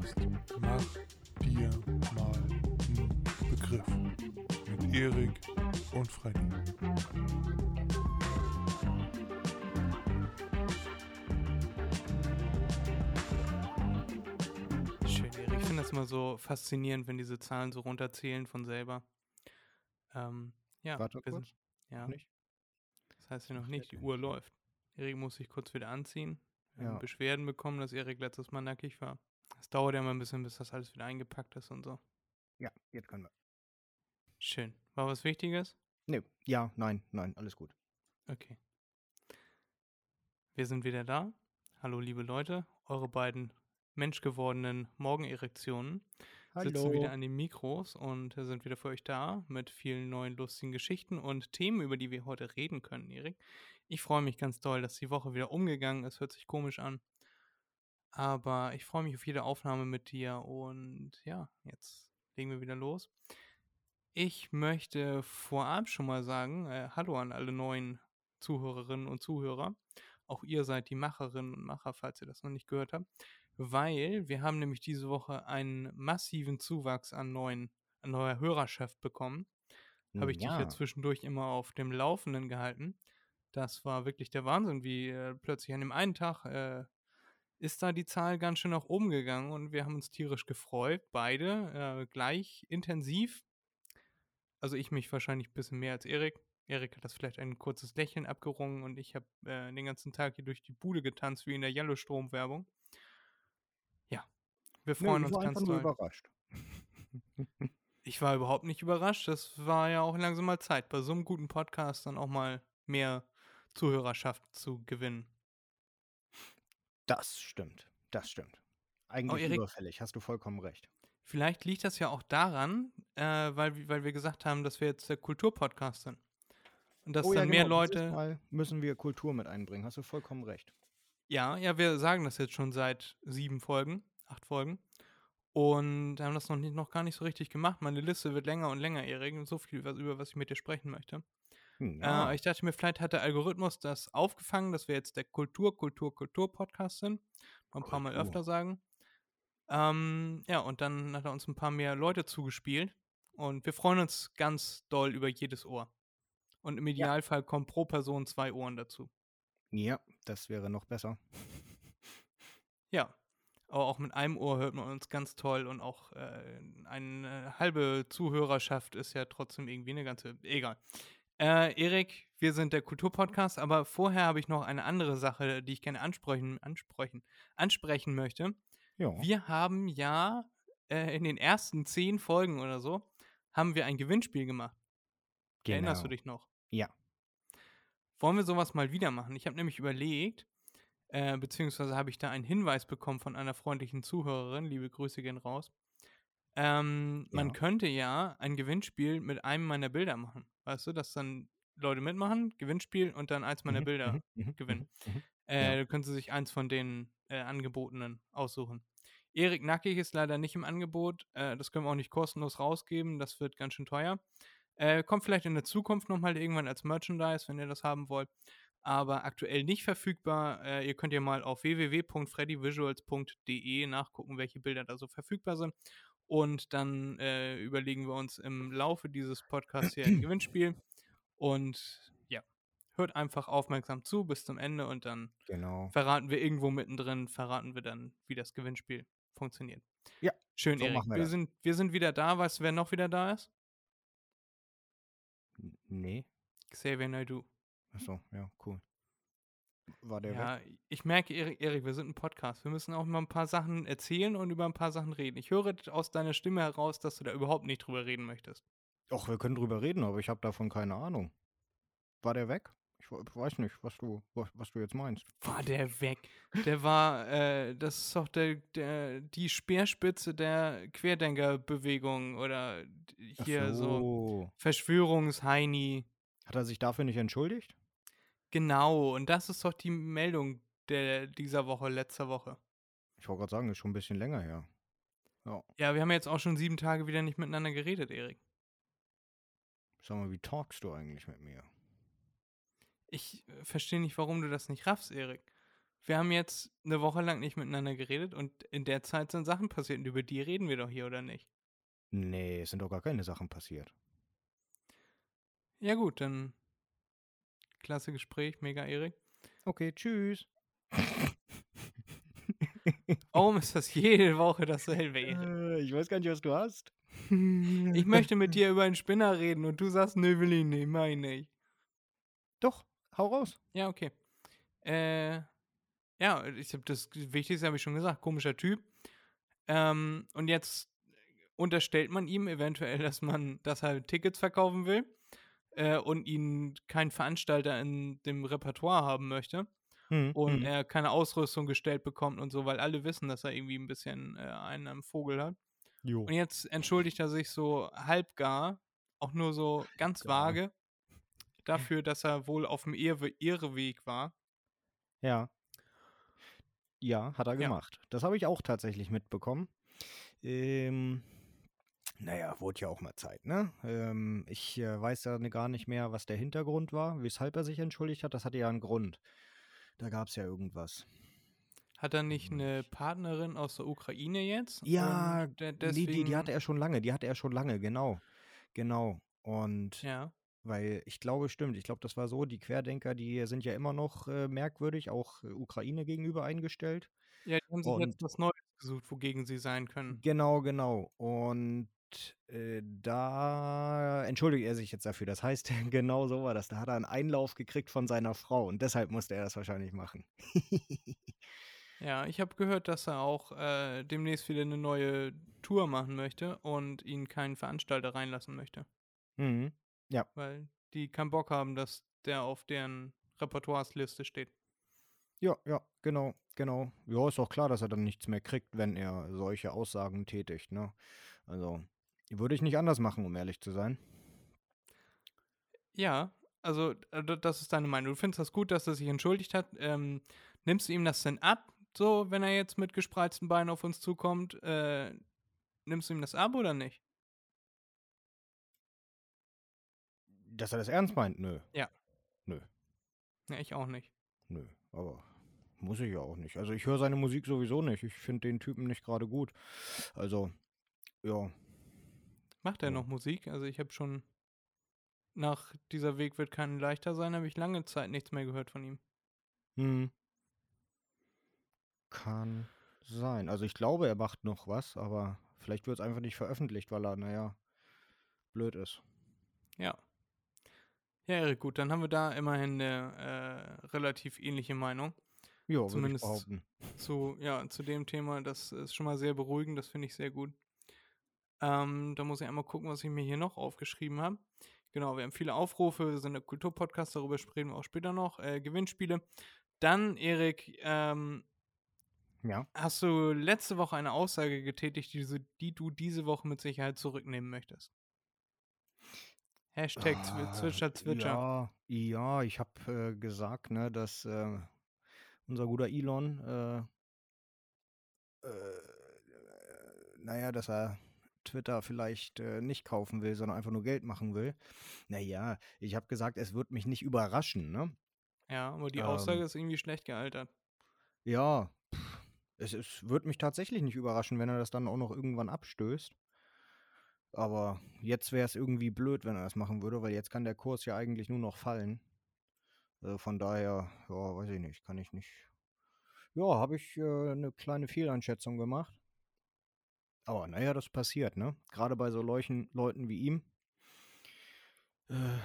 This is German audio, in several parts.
Podcast Mach dir mal einen Begriff mit Erik und Freddy. Schön, Erik. Ich finde das immer so faszinierend, wenn diese Zahlen so runterzählen von selber. Ähm, ja, Warte wir kurz. sind, ja, Nicht? das heißt ja noch nicht, die Uhr läuft. Erik muss sich kurz wieder anziehen. Wir haben Ja. Beschwerden bekommen, dass Erik letztes Mal nackig war. Es dauert ja immer ein bisschen, bis das alles wieder eingepackt ist und so. Ja, jetzt können wir. Schön. War was Wichtiges? Nee, ja, nein, nein, alles gut. Okay. Wir sind wieder da. Hallo, liebe Leute. Eure beiden menschgewordenen Morgenerektionen sitzen wieder an den Mikros und sind wieder für euch da mit vielen neuen lustigen Geschichten und Themen, über die wir heute reden können, Erik. Ich freue mich ganz doll, dass die Woche wieder umgegangen ist. Hört sich komisch an. Aber ich freue mich auf jede Aufnahme mit dir und ja, jetzt legen wir wieder los. Ich möchte vorab schon mal sagen, äh, hallo an alle neuen Zuhörerinnen und Zuhörer. Auch ihr seid die Macherinnen und Macher, falls ihr das noch nicht gehört habt. Weil wir haben nämlich diese Woche einen massiven Zuwachs an neuen, an neuer Hörerschaft bekommen. Habe ich dich ja ja. zwischendurch immer auf dem Laufenden gehalten. Das war wirklich der Wahnsinn, wie äh, plötzlich an dem einen Tag äh, ist da die Zahl ganz schön nach oben gegangen und wir haben uns tierisch gefreut, beide äh, gleich intensiv. Also ich mich wahrscheinlich ein bisschen mehr als Erik. Erik hat das vielleicht ein kurzes Lächeln abgerungen und ich habe äh, den ganzen Tag hier durch die Bude getanzt, wie in der Yellowstrom-Werbung. Ja, wir freuen ich uns war ganz doll. überrascht. Ich war überhaupt nicht überrascht. Das war ja auch langsam mal Zeit, bei so einem guten Podcast dann auch mal mehr Zuhörerschaft zu gewinnen. Das stimmt, das stimmt. Eigentlich Erik- überfällig, hast du vollkommen recht. Vielleicht liegt das ja auch daran, äh, weil, wir- weil wir gesagt haben, dass wir jetzt der Kulturpodcast sind. Und dass oh ja, dann mehr genau, Leute. Mal müssen wir Kultur mit einbringen, hast du vollkommen recht. Ja, ja, wir sagen das jetzt schon seit sieben Folgen, acht Folgen. Und haben das noch, nicht, noch gar nicht so richtig gemacht. Meine Liste wird länger und länger, Erik. Und so viel, über was ich mit dir sprechen möchte. Hm, Äh, ich dachte mir, vielleicht hat der Algorithmus das aufgefangen, dass wir jetzt der Kultur, Kultur, Kultur-Podcast sind. Mal ein paar Mal öfter sagen. Ähm, ja, und dann hat er uns ein paar mehr Leute zugespielt. Und wir freuen uns ganz doll über jedes Ohr. Und im Idealfall kommen pro Person zwei Ohren dazu. ja, das wäre noch besser. Ja. Aber auch mit einem Ohr hört man uns ganz toll und auch äh, eine halbe Zuhörerschaft ist ja trotzdem irgendwie eine ganze. Egal. Äh, Erik, wir sind der Kulturpodcast, aber vorher habe ich noch eine andere Sache, die ich gerne ansprechen, ansprechen, ansprechen möchte. Ja, Wir haben ja äh, in den ersten zehn Folgen oder so, haben wir ein Gewinnspiel gemacht. Erinnerst du genau. dich noch? Ja. Wollen wir sowas mal wieder machen? Ich habe nämlich überlegt, äh, beziehungsweise habe ich da einen Hinweis bekommen von einer freundlichen Zuhörerin, liebe Grüße gehen raus. Ähm, Man Ja. könnte ja ein Gewinnspiel mit einem meiner Bilder machen. Weißt du, dass dann Leute mitmachen, Gewinnspiel und dann eins meiner Mhm, Bilder mhm, mhm, gewinnen. Äh, Ja. Du können Sie sich eins von den äh, angebotenen aussuchen. Erik Nackig ist leider nicht im Angebot. Äh, das können wir auch nicht kostenlos rausgeben. Das wird ganz schön teuer. Äh, kommt vielleicht in der Zukunft nochmal irgendwann als Merchandise, wenn ihr das haben wollt. Aber aktuell nicht verfügbar. Äh, ihr könnt ja mal auf www.freddyvisuals.de nachgucken, welche Bilder da so verfügbar sind. Und dann äh, überlegen wir uns im Laufe dieses Podcasts hier ein Gewinnspiel. Und ja, hört einfach aufmerksam zu bis zum Ende und dann Genau. verraten wir irgendwo mittendrin, verraten wir dann, wie das Gewinnspiel funktioniert. Ja, Schön, so Erik. wir Wir, sind, wir sind wieder da. Weißt du, wer noch wieder da ist? Nee. Xavier Naidoo. Achso, ja, cool. War der weg? Ja, ich merke, Erik, wir sind ein Podcast. Wir müssen auch mal ein paar Sachen erzählen und über ein paar Sachen reden. Ich höre aus deiner Stimme heraus, dass du da überhaupt nicht drüber reden möchtest. Och, wir können drüber reden, aber ich habe davon keine Ahnung. War der weg? Ich we- weiß nicht, was du, was, was du jetzt meinst. War der weg? Der war, äh, das ist doch der, der, die Speerspitze der Querdenkerbewegung oder Ach hier so so. Verschwörungsheini. Hat er sich dafür nicht entschuldigt? Genau, und das ist doch die Meldung der, dieser Woche, letzter Woche. Ich wollte gerade sagen, ist schon ein bisschen länger her. Ja. Ja, wir haben jetzt auch schon sieben Tage wieder nicht miteinander geredet, Erik. Sag mal, wie talkst du eigentlich mit mir? Ich äh, verstehe nicht, warum du das nicht raffst, Erik. wir haben jetzt eine Woche lang nicht miteinander geredet und in der Zeit sind Sachen passiert und über die reden wir doch hier, oder nicht? Nee, es sind doch gar keine Sachen passiert. Ja gut, dann klasse Gespräch, mega Erik. Okay, tschüss. Warum ist das jede Woche dasselbe, Erik? Äh, ich weiß gar nicht, was du hast. Ich möchte mit dir über einen Spinner reden und du sagst, nö, will ich nicht, mach ich. Doch, hau raus. Ja, okay. Äh, ja, ich habe das Wichtigste habe ich schon gesagt, komischer Typ. Ähm, und jetzt unterstellt man ihm eventuell, dass man, dass er Tickets verkaufen will äh, und ihn kein Veranstalter in dem Repertoire haben möchte Hm, und hm. er keine Ausrüstung gestellt bekommt und so, weil alle wissen, dass er irgendwie ein bisschen äh, einen am Vogel hat. Jo. Und jetzt entschuldigt er sich so halbgar, auch nur so ganz Halbgar. vage, dafür, dass er wohl auf dem Irre Irreweg war. Ja. Ja, hat er Ja. gemacht. Das habe ich auch tatsächlich mitbekommen. Ähm, naja, wurde ja auch mal Zeit, ne? Ähm, ich äh, weiß ja gar nicht mehr, was der Hintergrund war, weshalb er sich entschuldigt hat. Das hatte ja einen Grund. Da gab es ja irgendwas. Hat er nicht Weiß eine. Partnerin aus der Ukraine jetzt? Ja, deswegen, die, die hatte er schon lange, die hatte er schon lange, genau. Genau. Und Ja, weil ich glaube, stimmt, ich glaube, das war so, die Querdenker, die sind ja immer noch äh, merkwürdig, auch äh, Ukraine gegenüber eingestellt. ja, die haben sich Und- jetzt was Neues gesucht, wogegen sie sein können. Genau, genau. Und äh, da entschuldigt er sich jetzt dafür. Das heißt, genau so war das. Da hat er einen Einlauf gekriegt von seiner Frau und deshalb musste er das wahrscheinlich machen. Ja, ich habe gehört, dass er auch äh, demnächst wieder eine neue Tour machen möchte und ihn keinen Veranstalter reinlassen möchte, mhm. weil die keinen Bock haben, dass der auf deren Repertoiresliste steht. Ja, ja, genau, genau. Ja, ist auch klar, dass er dann nichts mehr kriegt, wenn er solche Aussagen tätigt, ne? Also, würde ich nicht anders machen, um ehrlich zu sein. Ja, also äh, das ist deine Meinung. Du findest das gut, dass er sich entschuldigt hat. Ähm, nimmst du ihm das denn ab, so wenn er jetzt mit gespreizten Beinen auf uns zukommt? Äh, nimmst du ihm das ab oder nicht? Dass er das ernst meint? Nö, Ja, ich auch nicht. nö. Aber muss ich ja auch nicht. Also, ich höre seine Musik sowieso nicht. Ich finde den Typen nicht gerade gut. Also, ja. Macht er noch Musik? Also ich habe schon nach dieser Weg wird kein leichter sein, habe ich lange Zeit nichts mehr gehört von ihm. Hm. Kann sein. Also ich glaube, er macht noch was, aber vielleicht wird es einfach nicht veröffentlicht, weil er, naja, blöd ist. Ja. Ja, Erik, gut, dann haben wir da immerhin eine äh, relativ ähnliche Meinung Ja, würde ich Zumindest- behaupten. zu, ja, zu dem Thema. Das ist schon mal sehr beruhigend, das finde ich sehr gut. Ähm, da muss ich einmal gucken, was ich mir hier noch aufgeschrieben habe. Genau, wir haben viele Aufrufe, wir sind der Kulturpodcast, darüber sprechen wir auch später noch. Äh, Gewinnspiele. Dann, Erik, ähm, Ja. hast du letzte Woche eine Aussage getätigt, die, du- die du diese Woche mit Sicherheit zurücknehmen möchtest? Hashtag Ah, Zwitscher, Zwitscher. Ja, ja ich habe äh, gesagt, ne, dass äh, unser guter Elon, äh, äh, naja, dass er Twitter vielleicht äh, nicht kaufen will, sondern einfach nur Geld machen will. Naja, ich habe gesagt, es wird mich nicht überraschen, ne? Ja, aber die Ähm. Aussage ist irgendwie schlecht gealtert. Ja, pff, es, es würde mich tatsächlich nicht überraschen, wenn er das dann auch noch irgendwann abstößt. Aber jetzt wäre es irgendwie blöd, wenn er das machen würde, weil jetzt kann der Kurs ja eigentlich nur noch fallen. Also von daher, ja, weiß ich nicht, kann ich nicht. Ja, habe ich äh, eine kleine Fehleinschätzung gemacht. Aber naja, das passiert, ne? Gerade bei so Leuchen, Leuten wie ihm. Äh,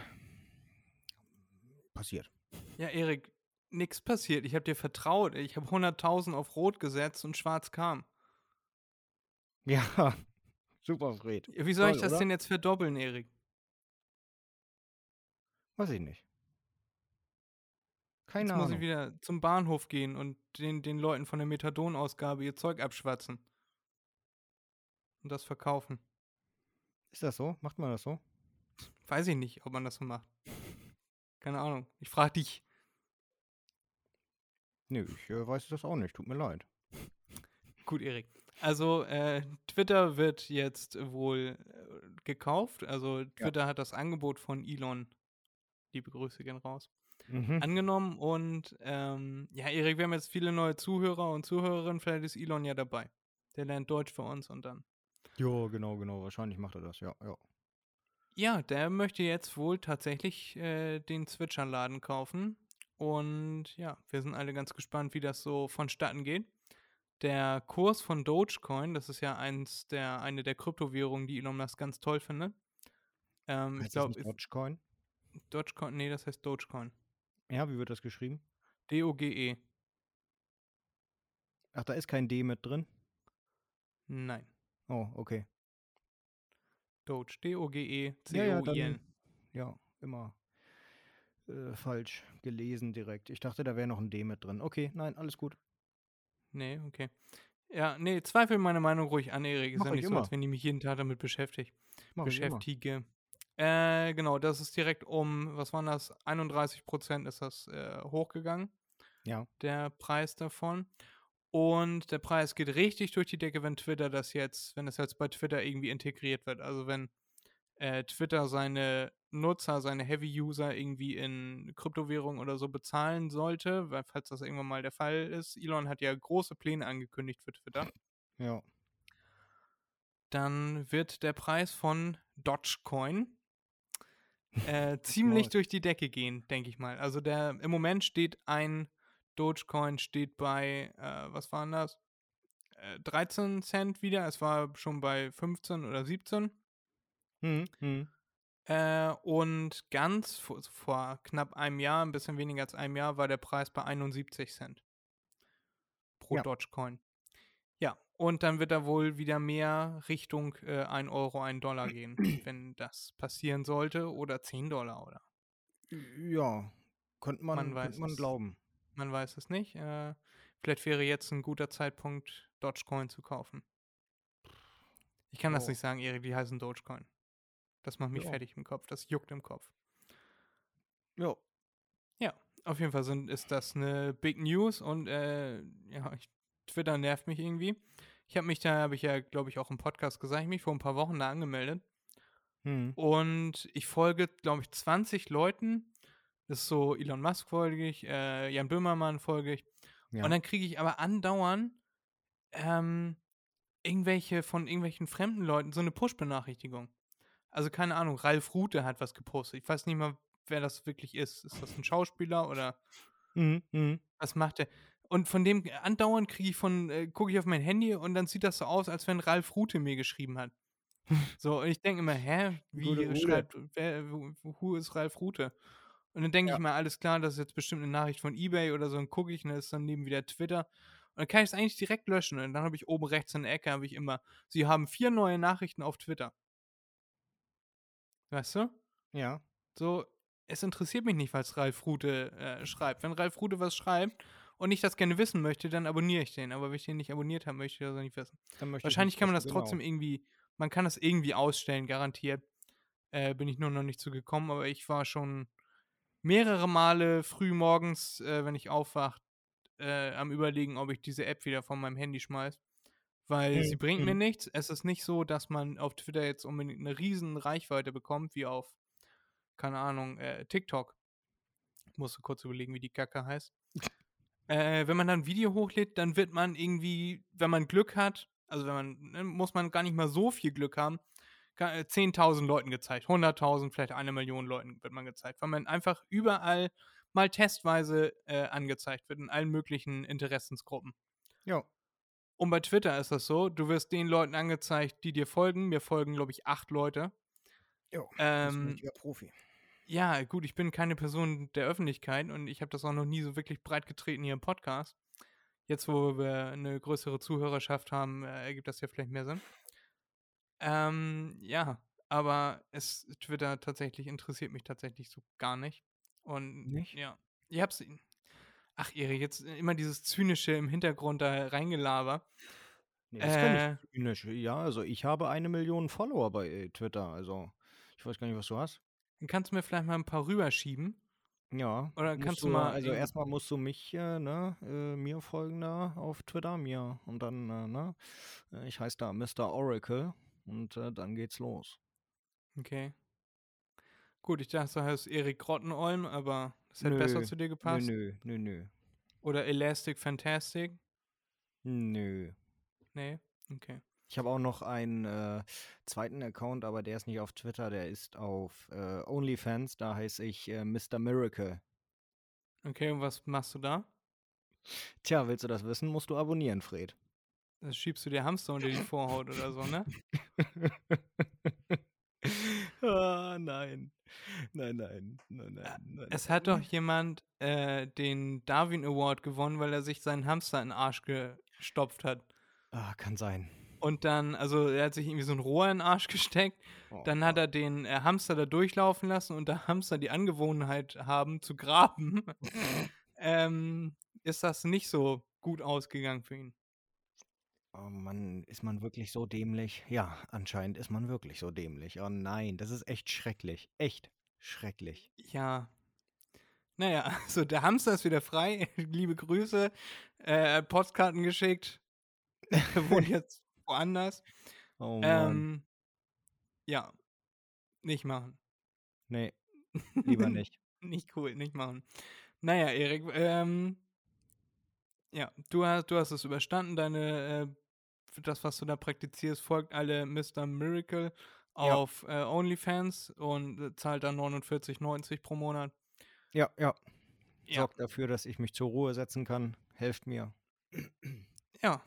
passiert. Ja, Erik, nix passiert. Ich habe dir vertraut. Ich habe 100.000 auf Rot gesetzt und Schwarz kam. Ja, super, Fred. Wie soll ich Toll, das oder? denn jetzt verdoppeln, Erik? Weiß ich nicht. Keine Jetzt muss Ahnung. ich wieder zum Bahnhof gehen und den, den Leuten von der Methadonausgabe ihr Zeug abschwatzen. Und das verkaufen. Ist das so? Macht man das so? Weiß ich nicht, ob man das so macht. Keine Ahnung. Ich frage dich. Nö, ich äh, weiß das auch nicht. Tut mir leid. Gut, Erik. Also, äh, Twitter wird jetzt wohl äh, gekauft. Also, Twitter hat das Angebot von Elon. Liebe Grüße gehen raus. mhm. angenommen. Und ähm, ja, Erik, wir haben jetzt viele neue Zuhörer und Zuhörerinnen. Vielleicht ist Elon ja dabei. Der lernt Deutsch für uns und dann. Ja, genau, genau. Wahrscheinlich macht er das, ja, ja. Ja, der möchte jetzt wohl tatsächlich äh, den Switcher-Laden kaufen. Und ja, wir sind alle ganz gespannt, wie das so vonstatten geht. Der Kurs von Dogecoin, das ist ja eins der, eine der Kryptowährungen, die Elon Musk ganz toll findet. Ähm, heißt ich glaube, Dogecoin? Dogecoin, nee, das heißt Dogecoin. Ja, wie wird das geschrieben? D-O-G-E. Ach, da ist kein D mit drin? Nein. Oh, okay. Doge, D-O-G-E-C-O-I-N. Ja, ja, ja, immer äh, falsch gelesen direkt. Ich dachte, da wäre noch ein D mit drin. Okay, nein, alles gut. Nee, okay. Ja, nee, zweifel meine Meinung ruhig an, Erik. Ist Mach ja nicht immer. so, als wenn ich mich jeden Tag damit beschäftige. Mach beschäftige. Äh, genau, das ist direkt um, was waren das? 31 Prozent ist das äh, hochgegangen. Ja. Der Preis davon. Und der Preis geht richtig durch die Decke, wenn Twitter das jetzt, wenn das jetzt bei Twitter irgendwie integriert wird. Also wenn äh, Twitter seine Nutzer, seine Heavy-User irgendwie in Kryptowährungen oder so bezahlen sollte, weil falls das irgendwann mal der Fall ist. Elon hat ja große Pläne angekündigt für Twitter. Ja. Dann wird der Preis von Dogecoin äh, ziemlich durch die Decke gehen, denke ich mal. Also der im Moment steht ein Dogecoin steht bei, äh, was waren das? Äh, 13 Cent wieder. Es war schon bei 15 oder 17. Hm, hm. Äh, und ganz vor, vor, knapp einem Jahr, ein bisschen weniger als einem Jahr, war der Preis bei 71 Cent pro ja. Dogecoin. Ja, und dann wird er wohl wieder mehr Richtung äh, 1 Euro, 1 Dollar gehen, wenn das passieren sollte, oder 10 Dollar, oder? Ja, könnte man, man, könnte man glauben. Man weiß es nicht. Äh, vielleicht wäre jetzt ein guter Zeitpunkt, Dogecoin zu kaufen. Ich kann oh. das nicht sagen, Erik, die heißen Dogecoin. Das macht mich ja. fertig im Kopf. Das juckt im Kopf. Ja. Ja, auf jeden Fall sind, ist das eine Big News und äh, ja, ich, Twitter nervt mich irgendwie. Ich habe mich da, habe ich ja, glaube ich, auch im Podcast gesagt, ich mich vor ein paar Wochen da angemeldet. Hm. Und ich folge, glaube ich, 20 Leuten, das ist so Elon Musk folge ich, äh, Jan Böhmermann folge ich. Ja. Und dann kriege ich aber andauernd ähm, irgendwelche von irgendwelchen fremden Leuten so eine Push-Benachrichtigung. Also keine Ahnung, Ralf Rute hat was gepostet. Ich weiß nicht mal, wer das wirklich ist. Ist das ein Schauspieler oder mhm, mh. was macht der? Und von dem andauernd kriege ich von, äh, gucke ich auf mein Handy und dann sieht das so aus, als wenn Ralf Rute mir geschrieben hat. so, und ich denke immer, hä, wie schreibt, wer, who ist Ralf Rute? Und dann denke ja. ich mal, alles klar, das ist jetzt bestimmt eine Nachricht von Ebay oder so, dann gucke ich und dann ist dann neben wieder Twitter. Und dann kann ich es eigentlich direkt löschen. Und dann habe ich oben rechts in der Ecke, habe ich immer, Sie haben vier neue Nachrichten auf Twitter. Weißt du? Ja. So, es interessiert mich nicht, was Ralf Rute äh, schreibt. Wenn Ralf Rute was schreibt und ich das gerne wissen möchte, dann abonniere ich den. Aber wenn ich den nicht abonniert habe, möchte ich das nicht wissen. Wahrscheinlich kann man das genau. trotzdem irgendwie, man kann das irgendwie ausstellen, garantiert. Äh, bin ich nur noch nicht zugekommen, aber ich war schon mehrere Male früh morgens, äh, wenn ich aufwache, äh, am überlegen, ob ich diese App wieder von meinem Handy schmeiße. Weil mhm. sie bringt mir nichts. Es ist nicht so, dass man auf Twitter jetzt unbedingt eine riesen Reichweite bekommt, wie auf, keine Ahnung, äh, TikTok. Ich musste kurz überlegen, wie die Kacke heißt. äh, wenn man dann ein Video hochlädt, dann wird man irgendwie, wenn man Glück hat, also wenn man, ne, muss man gar nicht mal so viel Glück haben, 10.000 äh, Leuten gezeigt, 100.000, vielleicht eine Million Leuten wird man gezeigt, weil man einfach überall mal testweise äh, angezeigt wird in allen möglichen Interessensgruppen. Ja. Und bei Twitter ist das so, du wirst den Leuten angezeigt, die dir folgen. Mir folgen, glaube ich, acht Leute. Ja, ähm, ist Profi. Ja, gut, ich bin keine Person der Öffentlichkeit und ich habe das auch noch nie so wirklich breit getreten hier im Podcast. Jetzt, wo wir eine größere Zuhörerschaft haben, äh, ergibt das ja vielleicht mehr Sinn. Ähm, ja, aber es, Twitter tatsächlich interessiert mich tatsächlich so gar nicht. Und nicht? ja, ich hab's. Ach, Erik, jetzt immer dieses Zynische im Hintergrund da reingelaber. Nee, das ist äh, gar nicht zynisch. Ja, also ich habe eine Million Follower bei äh, Twitter. Also ich weiß gar nicht, was du hast. Dann kannst du mir vielleicht mal ein paar rüberschieben. Ja. Oder kannst du mal. Also erstmal musst du mich, äh, ne, äh, mir folgen da auf Twitter, mir. Und dann, äh, ne, äh, ich heiße da Mr. Oracle. Und äh, dann geht's los. Okay. Gut, ich dachte, du heißt Erik Grottenolm, aber Das hätte besser zu dir gepasst. Nö, nö, nö. Oder Elastic Fantastic? Nö. Nee? Okay. Ich habe auch noch einen äh, zweiten Account, aber der ist nicht auf Twitter, der ist auf äh, OnlyFans. Da heiße ich äh, Mr. Miracle. Okay, und was machst du da? Tja, willst du das wissen, musst du abonnieren, Fred. Das schiebst du dir Hamster unter die Vorhaut oder so, ne? ah, nein. Nein, nein, nein, nein, nein. Es hat doch jemand äh, den Darwin Award gewonnen, weil er sich seinen Hamster in den Arsch gestopft hat. Ah, kann sein. Und dann, also er hat sich irgendwie so ein Rohr in den Arsch gesteckt. Oh, Dann hat er den äh, Hamster da durchlaufen lassen und da Hamster die Angewohnheit haben zu graben, ähm, ist das nicht so gut ausgegangen für ihn. Oh Mann, ist man wirklich so dämlich? Ja, anscheinend ist man wirklich so dämlich. Oh nein, das ist echt schrecklich. Echt schrecklich. Ja. Naja, also der Hamster ist wieder frei. Liebe Grüße. Äh, Postkarten geschickt. Wohnt jetzt woanders. Oh Mann. Ähm, ja. Nicht machen. nee, lieber nicht. Nicht cool, nicht machen. Naja, Erik, ähm, ja, du hast, du hast es überstanden. Deine, äh, das, was du da praktizierst, folgt alle Mr. Miracle Ja. auf äh, OnlyFans und äh, zahlt dann 49,90 pro Monat. Ja, ja. Ja. Sorgt dafür, dass ich mich zur Ruhe setzen kann. Helft mir. Ja,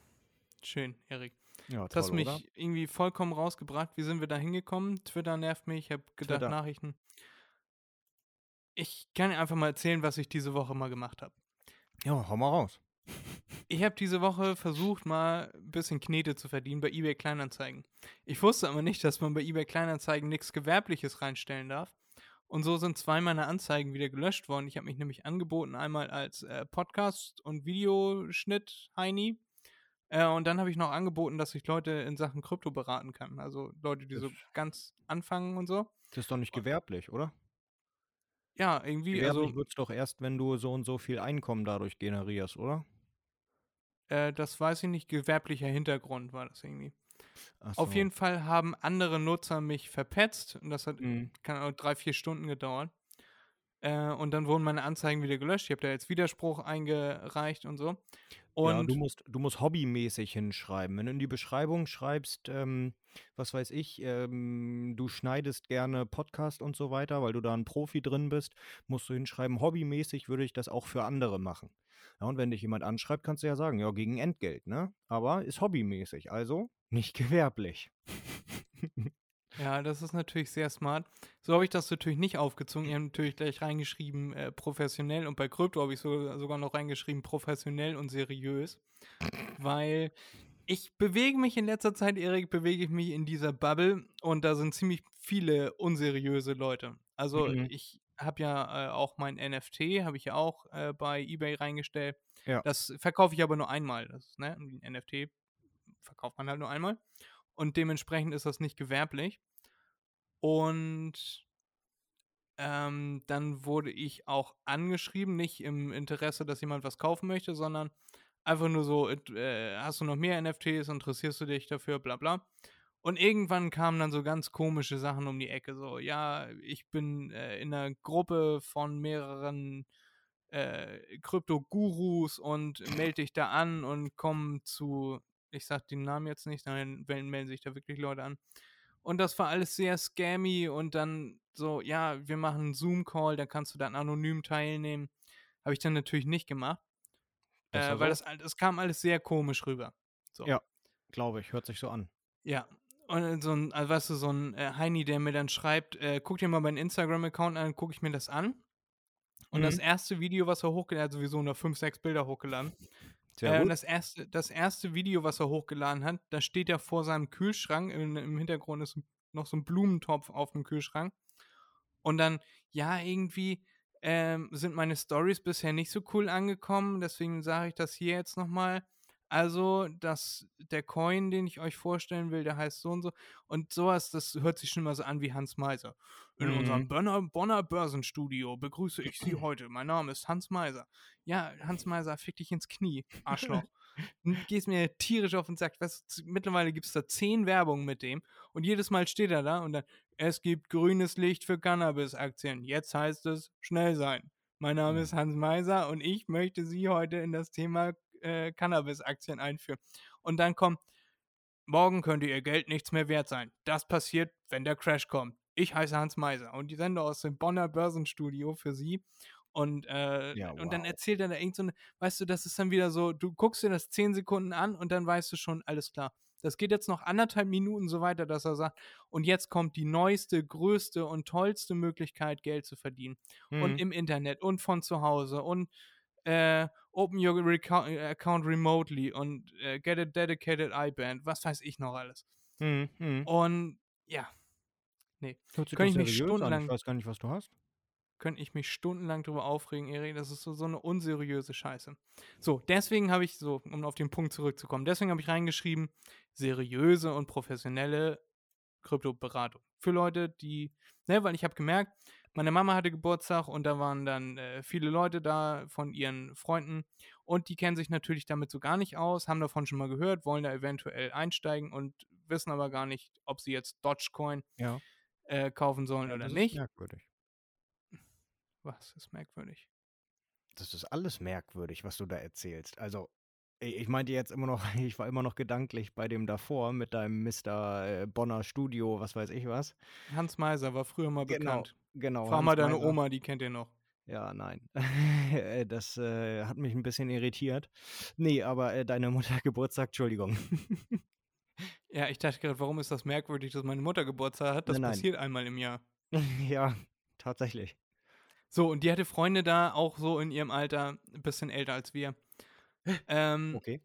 schön, Erik. Ja, Das hast toll, mich oder? irgendwie vollkommen rausgebracht. Wie sind wir da hingekommen? Twitter nervt mich. Ich habe gedacht, Twitter. Nachrichten. Ich kann einfach mal erzählen, was ich diese Woche mal gemacht habe. Ja, hau mal raus. Ich habe diese Woche versucht, mal ein bisschen Knete zu verdienen bei eBay Kleinanzeigen. Ich wusste aber nicht, dass man bei eBay Kleinanzeigen nichts Gewerbliches reinstellen darf. Und so sind zwei meiner Anzeigen wieder gelöscht worden. Ich habe mich nämlich angeboten, einmal als äh, Podcast- und Videoschnitt-Heini. Äh, und dann habe ich noch angeboten, dass ich Leute in Sachen Krypto beraten kann. Also Leute, die so Das- ganz anfangen und so. Das ist doch nicht gewerblich, oder? Ja, irgendwie, Gewerblich also wird's doch erst, wenn du so und so viel Einkommen dadurch generierst, oder? Äh, das weiß ich nicht, gewerblicher Hintergrund war das irgendwie. Ach Auf so. jeden Fall haben andere Nutzer mich verpetzt und das hat Mhm. Ahnung, drei, vier Stunden gedauert. Äh, und dann wurden meine Anzeigen wieder gelöscht. Ich habe da jetzt Widerspruch eingereicht und so. Und ja, du musst, du musst hobbymäßig hinschreiben. Wenn du in die Beschreibung schreibst, ähm, was weiß ich, ähm, du schneidest gerne Podcast und so weiter, weil du da ein Profi drin bist, musst du hinschreiben, hobbymäßig würde ich das auch für andere machen. Ja, und wenn dich jemand anschreibt, kannst du ja sagen, ja, gegen Entgelt, ne? Aber ist hobbymäßig, also nicht gewerblich. ja, das ist natürlich sehr smart. So habe ich das natürlich nicht aufgezogen. Ich habe natürlich gleich reingeschrieben, äh, professionell. Und bei Krypto habe ich so, sogar noch reingeschrieben, professionell und seriös. Weil ich bewege mich in letzter Zeit, Erik, bewege ich mich in dieser Bubble und da sind ziemlich viele unseriöse Leute. Also Mhm. ich habe ja äh, auch mein NFT, habe ich ja auch äh, bei eBay reingestellt. Ja. Das verkaufe ich aber nur einmal. Das, ne? Ein NFT verkauft man halt nur einmal. Und dementsprechend ist das nicht gewerblich. Und ähm, dann wurde ich auch angeschrieben, nicht im Interesse, dass jemand was kaufen möchte, sondern einfach nur so, äh, hast du noch mehr NFTs, interessierst du dich dafür, bla bla. Und irgendwann kamen dann so ganz komische Sachen um die Ecke, so, ja, ich bin äh, in einer Gruppe von mehreren äh, Krypto-Gurus und melde dich da an und komm zu, ich sag den Namen jetzt nicht, dann melden sich da wirklich Leute an. Und das war alles sehr scammy und dann so, ja, wir machen einen Zoom-Call, da kannst du dann anonym teilnehmen. Habe ich dann natürlich nicht gemacht, äh, weil so. das, das kam alles sehr komisch rüber. So. Ja. Glaube ich, hört sich so an. Ja. Und so ein, also weißt du, so ein äh, Heini, der mir dann schreibt, äh, guck dir mal meinen Instagram-Account an, gucke ich mir das an. Und das Mhm. erste Video, was er hochgeladen hat, sowieso nur 5, 6 Bilder hochgeladen. Äh, das erste, das erste Video, was er hochgeladen hat, da steht er vor seinem Kühlschrank. In, Im Hintergrund ist noch so ein Blumentopf auf dem Kühlschrank. Und dann, ja, irgendwie ähm, sind meine Stories bisher nicht so cool angekommen. Deswegen sage ich das hier jetzt nochmal. Also, dass der Coin, den ich euch vorstellen will, der heißt so und so. Und sowas, das hört sich schon mal so an wie Hans Meiser. In Mhm. unserem Bonner, Bonner Börsenstudio begrüße ich Sie heute. Mein Name ist Hans Meiser. Ja, Hans Meiser, fick dich ins Knie, Arschloch. Du gehst mir tierisch auf Sack. Weißt, du, mittlerweile gibt es da zehn Werbungen mit dem und jedes Mal steht er da und dann, es gibt grünes Licht für Cannabis-Aktien. Jetzt heißt es schnell sein. Mein Name ist Hans Meiser und ich möchte Sie heute in das Thema äh, Cannabis-Aktien einführen. Und dann kommt, morgen könnte Ihr Geld nichts mehr wert sein. Das passiert, wenn der Crash kommt. Ich heiße Hans Meiser und die sende aus dem Bonner Börsenstudio für Sie. Und, äh, Ja, und dann wow. erzählt er da irgend so eine, weißt du, das ist dann wieder so, du guckst dir das zehn Sekunden an und dann weißt du schon, alles klar. Das geht jetzt noch anderthalb Minuten so weiter, dass er sagt, und jetzt kommt die neueste, größte und tollste Möglichkeit, Geld zu verdienen. Und Mhm. im Internet und von zu Hause und äh, open your reco- account remotely und äh, get a dedicated iBand, was weiß ich noch alles. Mhm. Und ja, nee, doch ich mich an. stundenlang- Ich weiß gar nicht, was du hast. könnte ich mich stundenlang drüber aufregen, Erik. Das ist so, so eine unseriöse Scheiße. So, deswegen habe ich so, um auf den Punkt zurückzukommen, deswegen habe ich reingeschrieben, seriöse und professionelle Kryptoberatung. Für Leute, die, ne, weil ich habe gemerkt, meine Mama hatte Geburtstag und da waren dann äh, viele Leute da von ihren Freunden und die kennen sich natürlich damit so gar nicht aus, haben davon schon mal gehört, wollen da eventuell einsteigen und wissen aber gar nicht, ob sie jetzt Dogecoin Ja. äh, kaufen sollen Ja, oder das nicht. ist merkwürdig. Was ist merkwürdig? Das ist alles merkwürdig, was du da erzählst. Also, ich meinte jetzt immer noch, ich war immer noch gedanklich bei dem davor mit deinem Mr. äh, Bonner Studio, was weiß ich was. Hans Meiser war früher mal Genau, bekannt. genau. Frag Hans mal deine Meiser. Oma, die kennt ihr noch. Ja, nein. Das äh, hat mich ein bisschen irritiert. Nee, aber äh, deine Mutter Geburtstag, Entschuldigung. Ja, ich dachte gerade, warum ist das merkwürdig, dass meine Mutter Geburtstag hat? Das Nein, nein. passiert einmal im Jahr. ja, tatsächlich. So, und die hatte Freunde da, auch so in ihrem Alter, ein bisschen älter als wir. Ähm, Okay.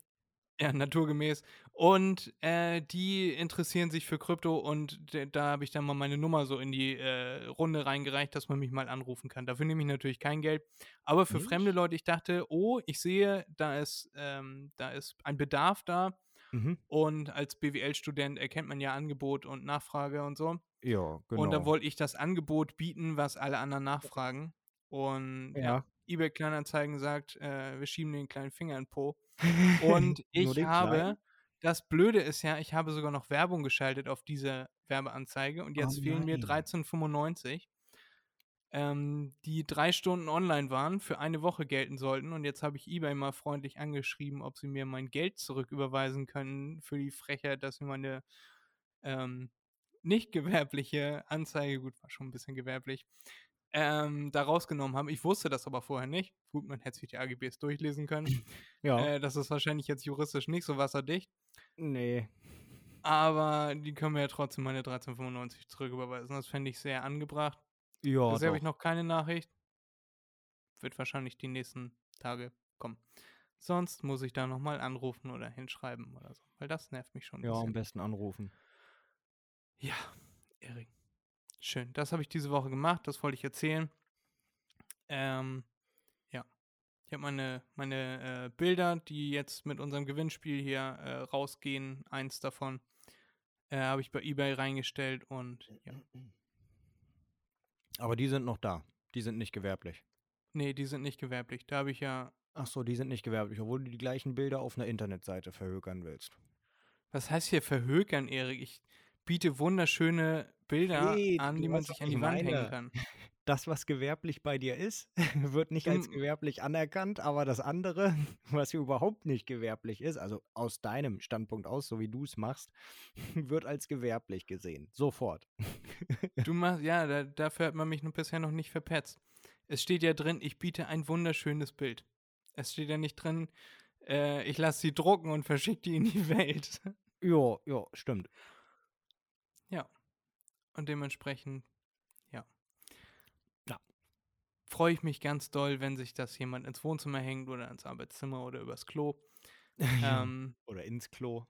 Ja, naturgemäß. Und äh, die interessieren sich für Krypto und da habe ich dann mal meine Nummer so in die äh, Runde reingereicht, dass man mich mal anrufen kann. Dafür nehme ich natürlich kein Geld. Aber für Nicht? fremde Leute, ich dachte, oh, ich sehe, da ist, ähm, da ist ein Bedarf da. Mhm. Und als BWL-Student erkennt man ja Angebot und Nachfrage und so. Ja, genau. Und da wollte ich das Angebot bieten, was alle anderen nachfragen. Und ja, Ja. eBay Kleinanzeigen sagt, äh, wir schieben den kleinen Finger in den Po. Und ich habe, kleinen? das Blöde ist ja, ich habe sogar noch Werbung geschaltet auf diese Werbeanzeige und Oh jetzt fehlen mir nein. 13,95, ähm, die drei Stunden online waren, für eine Woche gelten sollten. Und jetzt habe ich eBay mal freundlich angeschrieben, ob sie mir mein Geld zurücküberweisen können für die Frechheit, dass sie meine ähm, nicht gewerbliche Anzeige, gut, war schon ein bisschen gewerblich, ähm, da rausgenommen haben. Ich wusste das aber vorher nicht. Gut, man hätte sich die AGBs durchlesen können. Ja. Äh, das ist wahrscheinlich jetzt juristisch nicht so wasserdicht. nee. Aber die können mir ja trotzdem meine 1395 zurücküberweisen. Das fände ich sehr angebracht. Ja, Bisher habe ich noch keine Nachricht. Wird wahrscheinlich die nächsten Tage kommen. Sonst muss ich da nochmal anrufen oder hinschreiben oder so. Weil das nervt mich schon ein Ja, am bisschen. besten anrufen. Ja, Erik. Schön. Das habe ich diese Woche gemacht. Das wollte ich erzählen. Ähm, ja. Ich habe meine, meine äh, Bilder, die jetzt mit unserem Gewinnspiel hier äh, rausgehen, eins davon, äh, habe ich bei eBay reingestellt und ja. Aber die sind noch da. Die sind nicht gewerblich. Nee, die sind nicht gewerblich. Da habe ich ja. Ach so, die sind nicht gewerblich, obwohl du die gleichen Bilder auf einer Internetseite verhökern willst. Was heißt hier verhökern, Erik? Ich biete wunderschöne Bilder Nee, an, die man sich an die Wand meine. hängen kann. Das, was gewerblich bei dir ist, wird nicht als Du- gewerblich anerkannt, aber das andere, was überhaupt nicht gewerblich ist, also aus deinem Standpunkt aus, so wie du es machst, wird als gewerblich gesehen. Sofort. Du machst, ja, da, dafür hat man mich nur bisher noch nicht verpetzt. Es steht ja drin, ich biete ein wunderschönes Bild. Es steht ja nicht drin, äh, ich lasse sie drucken und verschicke die in die Welt. Ja, ja, stimmt. Und dementsprechend, ja. Ja. Freue ich mich ganz doll, wenn sich das jemand ins Wohnzimmer hängt oder ins Arbeitszimmer oder übers Klo. Ähm, Oder ins Klo.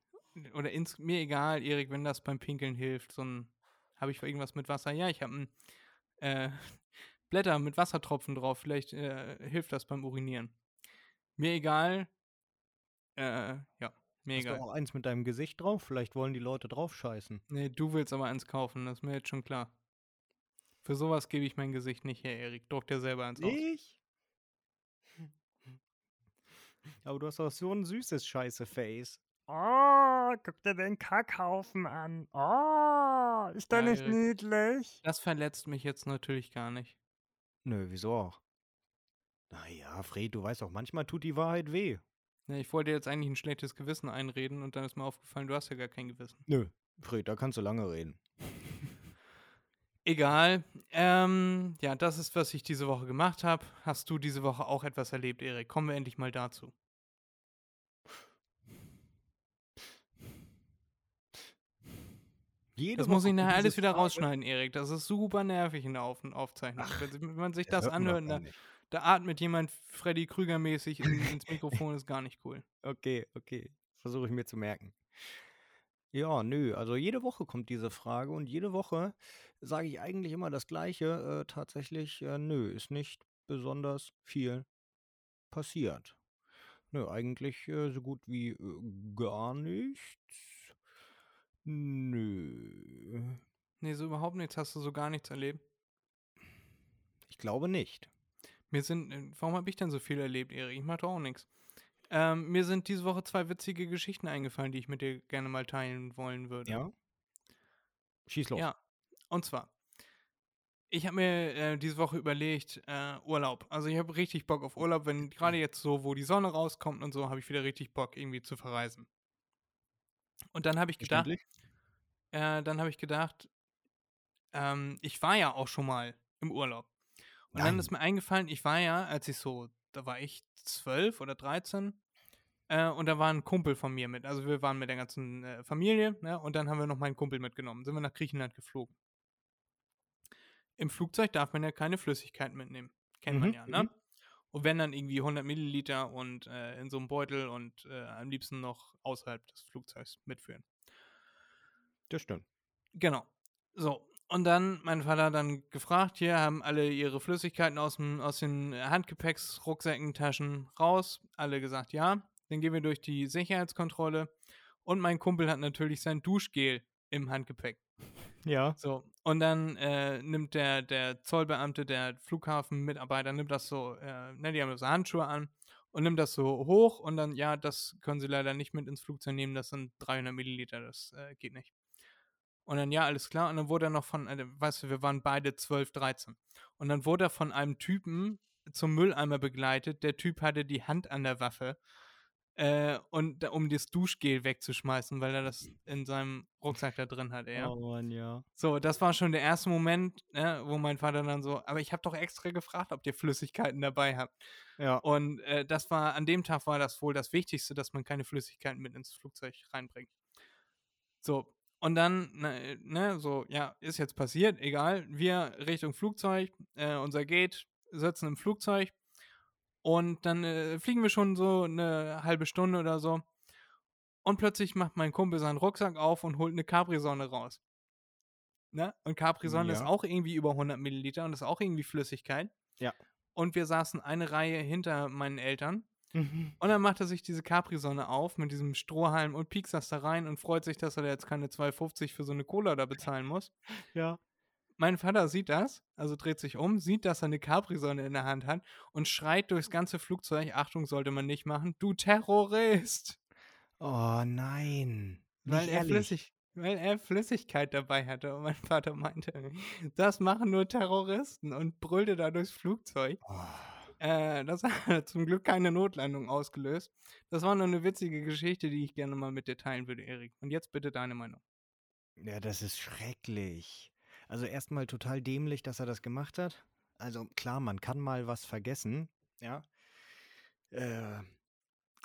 oder ins, mir egal, Erik, wenn das beim Pinkeln hilft, so ein, habe ich irgendwas mit Wasser? Ja, ich habe ein äh, Blätter mit Wassertropfen drauf, vielleicht äh, hilft das beim Urinieren. Mir egal, äh, ja, mir Hast du auch eins mit deinem Gesicht drauf? Vielleicht wollen die Leute drauf scheißen. Nee, du willst aber eins kaufen, das ist mir jetzt schon klar. Für sowas gebe ich mein Gesicht nicht her, Erik. Druck dir selber eins aus. Ich? Aber du hast auch so ein süßes Scheiße-Face. Oh, guck dir den Kackhaufen an. Oh, ist der Ja, nicht Erik. niedlich? Das verletzt mich jetzt natürlich gar nicht. Nö, wieso auch? Naja, Fred, du weißt auch, manchmal tut die Wahrheit weh. Ja, ich wollte jetzt eigentlich ein schlechtes Gewissen einreden und dann ist mir aufgefallen, du hast ja gar kein Gewissen. Nö, Fred, da kannst du lange reden. Egal. Ähm, ja, das ist, was ich diese Woche gemacht habe. Hast du diese Woche auch etwas erlebt, Erik? Kommen wir endlich mal dazu. Jede das muss Woche ich nachher alles wieder Frage. rausschneiden, Erik. Das ist super nervig in der Auf Aufzeichnung. Ach, wenn, man sich Das anhört, gar da, atmet jemand Freddy Krüger-mäßig in, ins Mikrofon, ist gar nicht cool. Okay, okay. Versuche ich mir zu merken. Ja, nö, also jede Woche kommt diese Frage und jede Woche sage ich eigentlich immer das Gleiche. Äh, tatsächlich, äh, nö, ist nicht besonders viel passiert. Nö, eigentlich äh, so gut wie äh, gar nichts. Nö, Nee, so überhaupt nichts. Hast du so gar nichts erlebt? ich glaube nicht. Mir sind, äh, warum habe ich denn so viel erlebt, Erik? Ich mache doch auch nichts. Ähm, mir sind diese Woche zwei witzige Geschichten eingefallen, die ich mit dir gerne mal teilen wollen würde. Ja? Schieß los. Ja, und zwar, ich habe mir äh, diese Woche überlegt, äh, Urlaub. Also ich habe richtig Bock auf Urlaub, wenn gerade jetzt so, wo die Sonne rauskommt und so, habe ich wieder richtig Bock, irgendwie zu verreisen. Und dann habe ich gedacht, äh, dann habe ich gedacht, ähm, ich war ja auch schon mal im Urlaub. Und dann Nein. ist mir eingefallen, ich war ja, als ich so, da war ich zwölf oder 13, äh, und da war ein Kumpel von mir mit. Also wir waren mit der ganzen äh, Familie, ne? Und dann haben wir noch meinen Kumpel mitgenommen. Sind wir nach Griechenland geflogen. Im Flugzeug darf man ja keine Flüssigkeit mitnehmen. Kennt man Mhm, ja, ne? mhm. Und wenn dann irgendwie 100 Milliliter und äh, in so einem Beutel und äh, am liebsten noch außerhalb des Flugzeugs mitführen. Das stimmt. Genau. So. Und dann, mein Vater hat dann gefragt, hier haben alle ihre Flüssigkeiten aus, dem, aus den Handgepäcks, Rucksäcken, Taschen raus. Alle gesagt, ja. Dann gehen wir durch die Sicherheitskontrolle. Und mein Kumpel hat natürlich sein Duschgel im Handgepäck. Ja. So. Und dann äh, nimmt der, der Zollbeamte, der Flughafenmitarbeiter, nimmt das so, äh, ne, die haben so Handschuhe an und nimmt das so hoch und dann, ja, das können sie leider nicht mit ins Flugzeug nehmen, das sind 300 Milliliter, das äh, geht nicht. Und dann, ja, alles klar. Und dann wurde er noch von, äh, weißt du, wir waren beide 12, 13. Und dann wurde er von einem Typen zum Mülleimer begleitet. Der Typ hatte die Hand an der Waffe, äh, und um das Duschgel wegzuschmeißen, weil er das in seinem Rucksack da drin hatte, ja. Oh Mann, ja. So, das war schon der erste Moment, ne, wo mein Vater dann so, aber ich habe doch extra gefragt, ob ihr Flüssigkeiten dabei habt. Ja. Und äh, das war, an dem Tag war das wohl das Wichtigste, dass man keine Flüssigkeiten mit ins Flugzeug reinbringt. So, und dann, ne, ne, so, ja, ist jetzt passiert, egal. Wir Richtung Flugzeug, äh, unser Gate, sitzen im Flugzeug und dann äh, fliegen wir schon so eine halbe Stunde oder so. Und plötzlich macht mein Kumpel seinen Rucksack auf und holt eine Capri-Sonne raus. Ne? Und Capri-Sonne ist Ja. auch irgendwie über 100 Milliliter und ist auch irgendwie Flüssigkeit. Ja. Und wir saßen eine Reihe hinter meinen Eltern. Mhm. Und dann macht er sich diese Capri-Sonne auf mit diesem Strohhalm und piekst das da rein und freut sich, dass er da jetzt keine 2,50 für so eine Cola da bezahlen muss. ja. Mein Vater sieht das, also dreht sich um, sieht, dass er eine Capri-Sonne in der Hand hat und schreit durchs ganze Flugzeug, Achtung, sollte man nicht machen, du Terrorist! Oh nein. Weil er. Flüssig, weil er Flüssigkeit dabei hatte und mein Vater meinte, das machen nur Terroristen und brüllte da durchs Flugzeug. Oh. Äh, das hat zum Glück keine Notlandung ausgelöst. Das war nur eine witzige Geschichte, die ich gerne mal mit dir teilen würde, Erik. Und jetzt bitte deine Meinung. Ja, das ist schrecklich. Also erstmal total dämlich, dass er das gemacht hat. Also klar, man kann mal was vergessen, ja. Äh,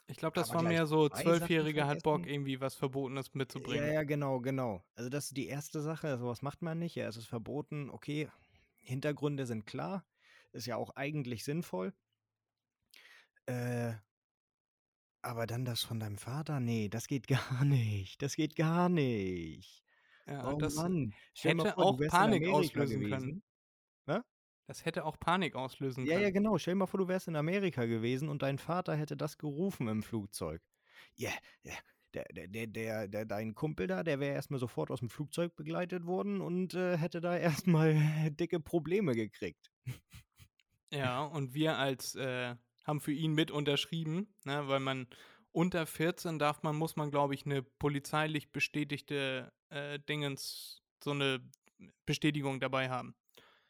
Ich glaube, das war mehr so, Zwölfjähriger hat Bock, irgendwie was Verbotenes mitzubringen. ja, ja, genau, genau. Also das ist die erste Sache. Sowas macht man nicht. Ja, es ist verboten. Okay, Hintergründe sind klar. Ist ja auch eigentlich sinnvoll. Äh, aber dann das von deinem Vater? Nee, das geht gar nicht. Das geht gar nicht. Ja, Oh das Mann. Hätte vor, auch Panik auslösen gewesen. können. Was? Das hätte auch Panik auslösen Ja, ja, können. genau. Stell dir mal vor, du wärst in Amerika gewesen und dein Vater hätte das gerufen im Flugzeug. Ja, ja. Der, der, der, der, der, dein Kumpel da, der wäre erstmal sofort aus dem Flugzeug begleitet worden und äh, hätte da erstmal dicke Probleme gekriegt. Ja, und wir als äh, haben für ihn mit unterschrieben, ne, weil man unter 14 darf man, muss man, glaube ich, eine polizeilich bestätigte äh, Dingens, so eine Bestätigung dabei haben,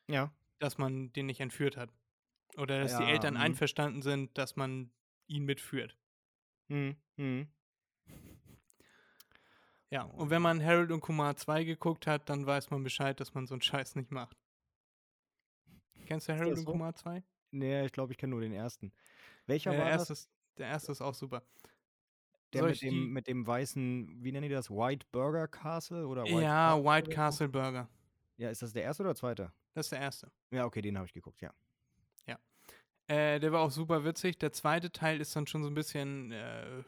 Ja. dass man den nicht entführt hat. Oder dass Ja, die Eltern mhm. einverstanden sind, dass man ihn mitführt. Hm, hm. Ja, und wenn man Harold und Kumar 2 geguckt hat, dann weiß man Bescheid, dass man so einen Scheiß nicht macht. Kennst du Harold und so? Kumar 2? Nee, ich glaube, ich kenne nur den ersten. Welcher Der war erste, das? ist, der erste ist auch super. Der mit dem, die- mit dem weißen, wie nennen die das? White Burger Castle oder White ja, Castle White? Castle Burger. Ja, ist das der erste oder zweite? Das ist der erste. Ja, okay, den habe ich geguckt, ja. Äh, der war auch super witzig. Der zweite Teil ist dann schon so ein bisschen äh,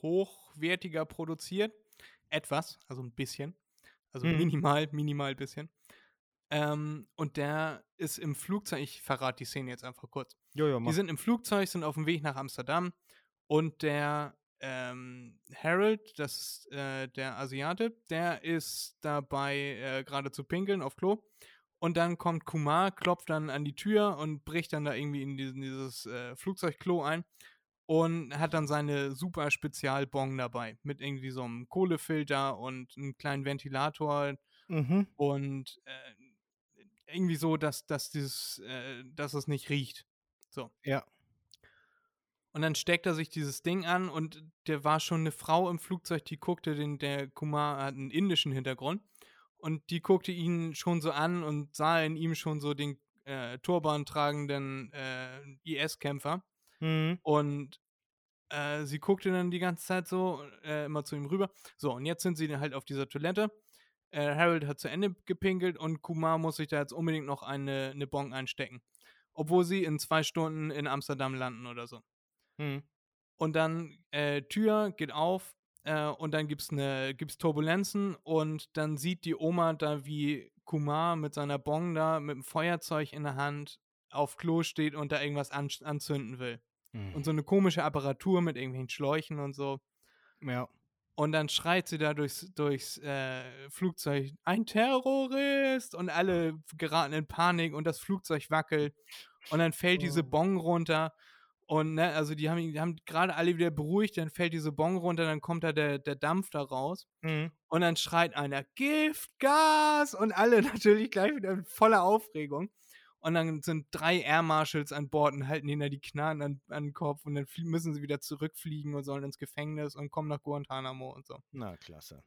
hochwertiger produziert. Etwas, also ein bisschen. Also Mhm. minimal, minimal bisschen. Ähm, und der ist im Flugzeug, ich verrate die Szene jetzt einfach kurz. Jojo, Die sind im Flugzeug, sind auf dem Weg nach Amsterdam und der ähm, Harold, das ist äh, der Asiate, der ist dabei äh, gerade zu pinkeln auf Klo. Und dann kommt Kumar, klopft dann an die Tür und bricht dann da irgendwie in diesen, dieses äh, Flugzeugklo ein und hat dann seine super Spezialbong dabei mit irgendwie so einem Kohlefilter und einem kleinen Ventilator Mhm. und äh, irgendwie so, dass, dass, dieses, äh, dass es nicht riecht. So. Ja. Und dann steckt er sich dieses Ding an und der war schon eine Frau im Flugzeug, die guckte den, der Kumar hat einen indischen Hintergrund und die guckte ihn schon so an und sah in ihm schon so den äh, Turban tragenden äh, IS-Kämpfer Mhm. und äh, sie guckte dann die ganze Zeit so äh, immer zu ihm rüber. So, und jetzt sind sie dann halt auf dieser Toilette. Äh, Harold hat zu Ende gepinkelt und Kumar muss sich da jetzt unbedingt noch eine, eine Bon einstecken. Obwohl sie in zwei Stunden in Amsterdam landen oder so. Mhm. Und dann äh, Tür geht auf äh, und dann gibt's eine gibt's Turbulenzen und dann sieht die Oma da, wie Kumar mit seiner Bong da mit dem Feuerzeug in der Hand auf Klo steht und da irgendwas an, anzünden will. Mhm. Und so eine komische Apparatur mit irgendwelchen Schläuchen und so. Ja. Und dann schreit sie da durchs, durchs äh, Flugzeug, ein Terrorist! Und alle geraten in Panik und das Flugzeug wackelt. Und dann fällt diese Oh. Bong runter. Und ne, also die haben, die haben gerade alle wieder beruhigt, dann fällt diese Bong runter, dann kommt da der, der Dampf da raus. Mhm. Und dann schreit einer, Gift, Gas! Und alle natürlich gleich wieder in voller Aufregung. Und dann sind drei Air Marshals an Bord und halten ihnen da die Knarren an, an den Kopf und dann müssen sie wieder zurückfliegen und sollen ins Gefängnis und kommen nach Guantanamo und so. Na, klasse.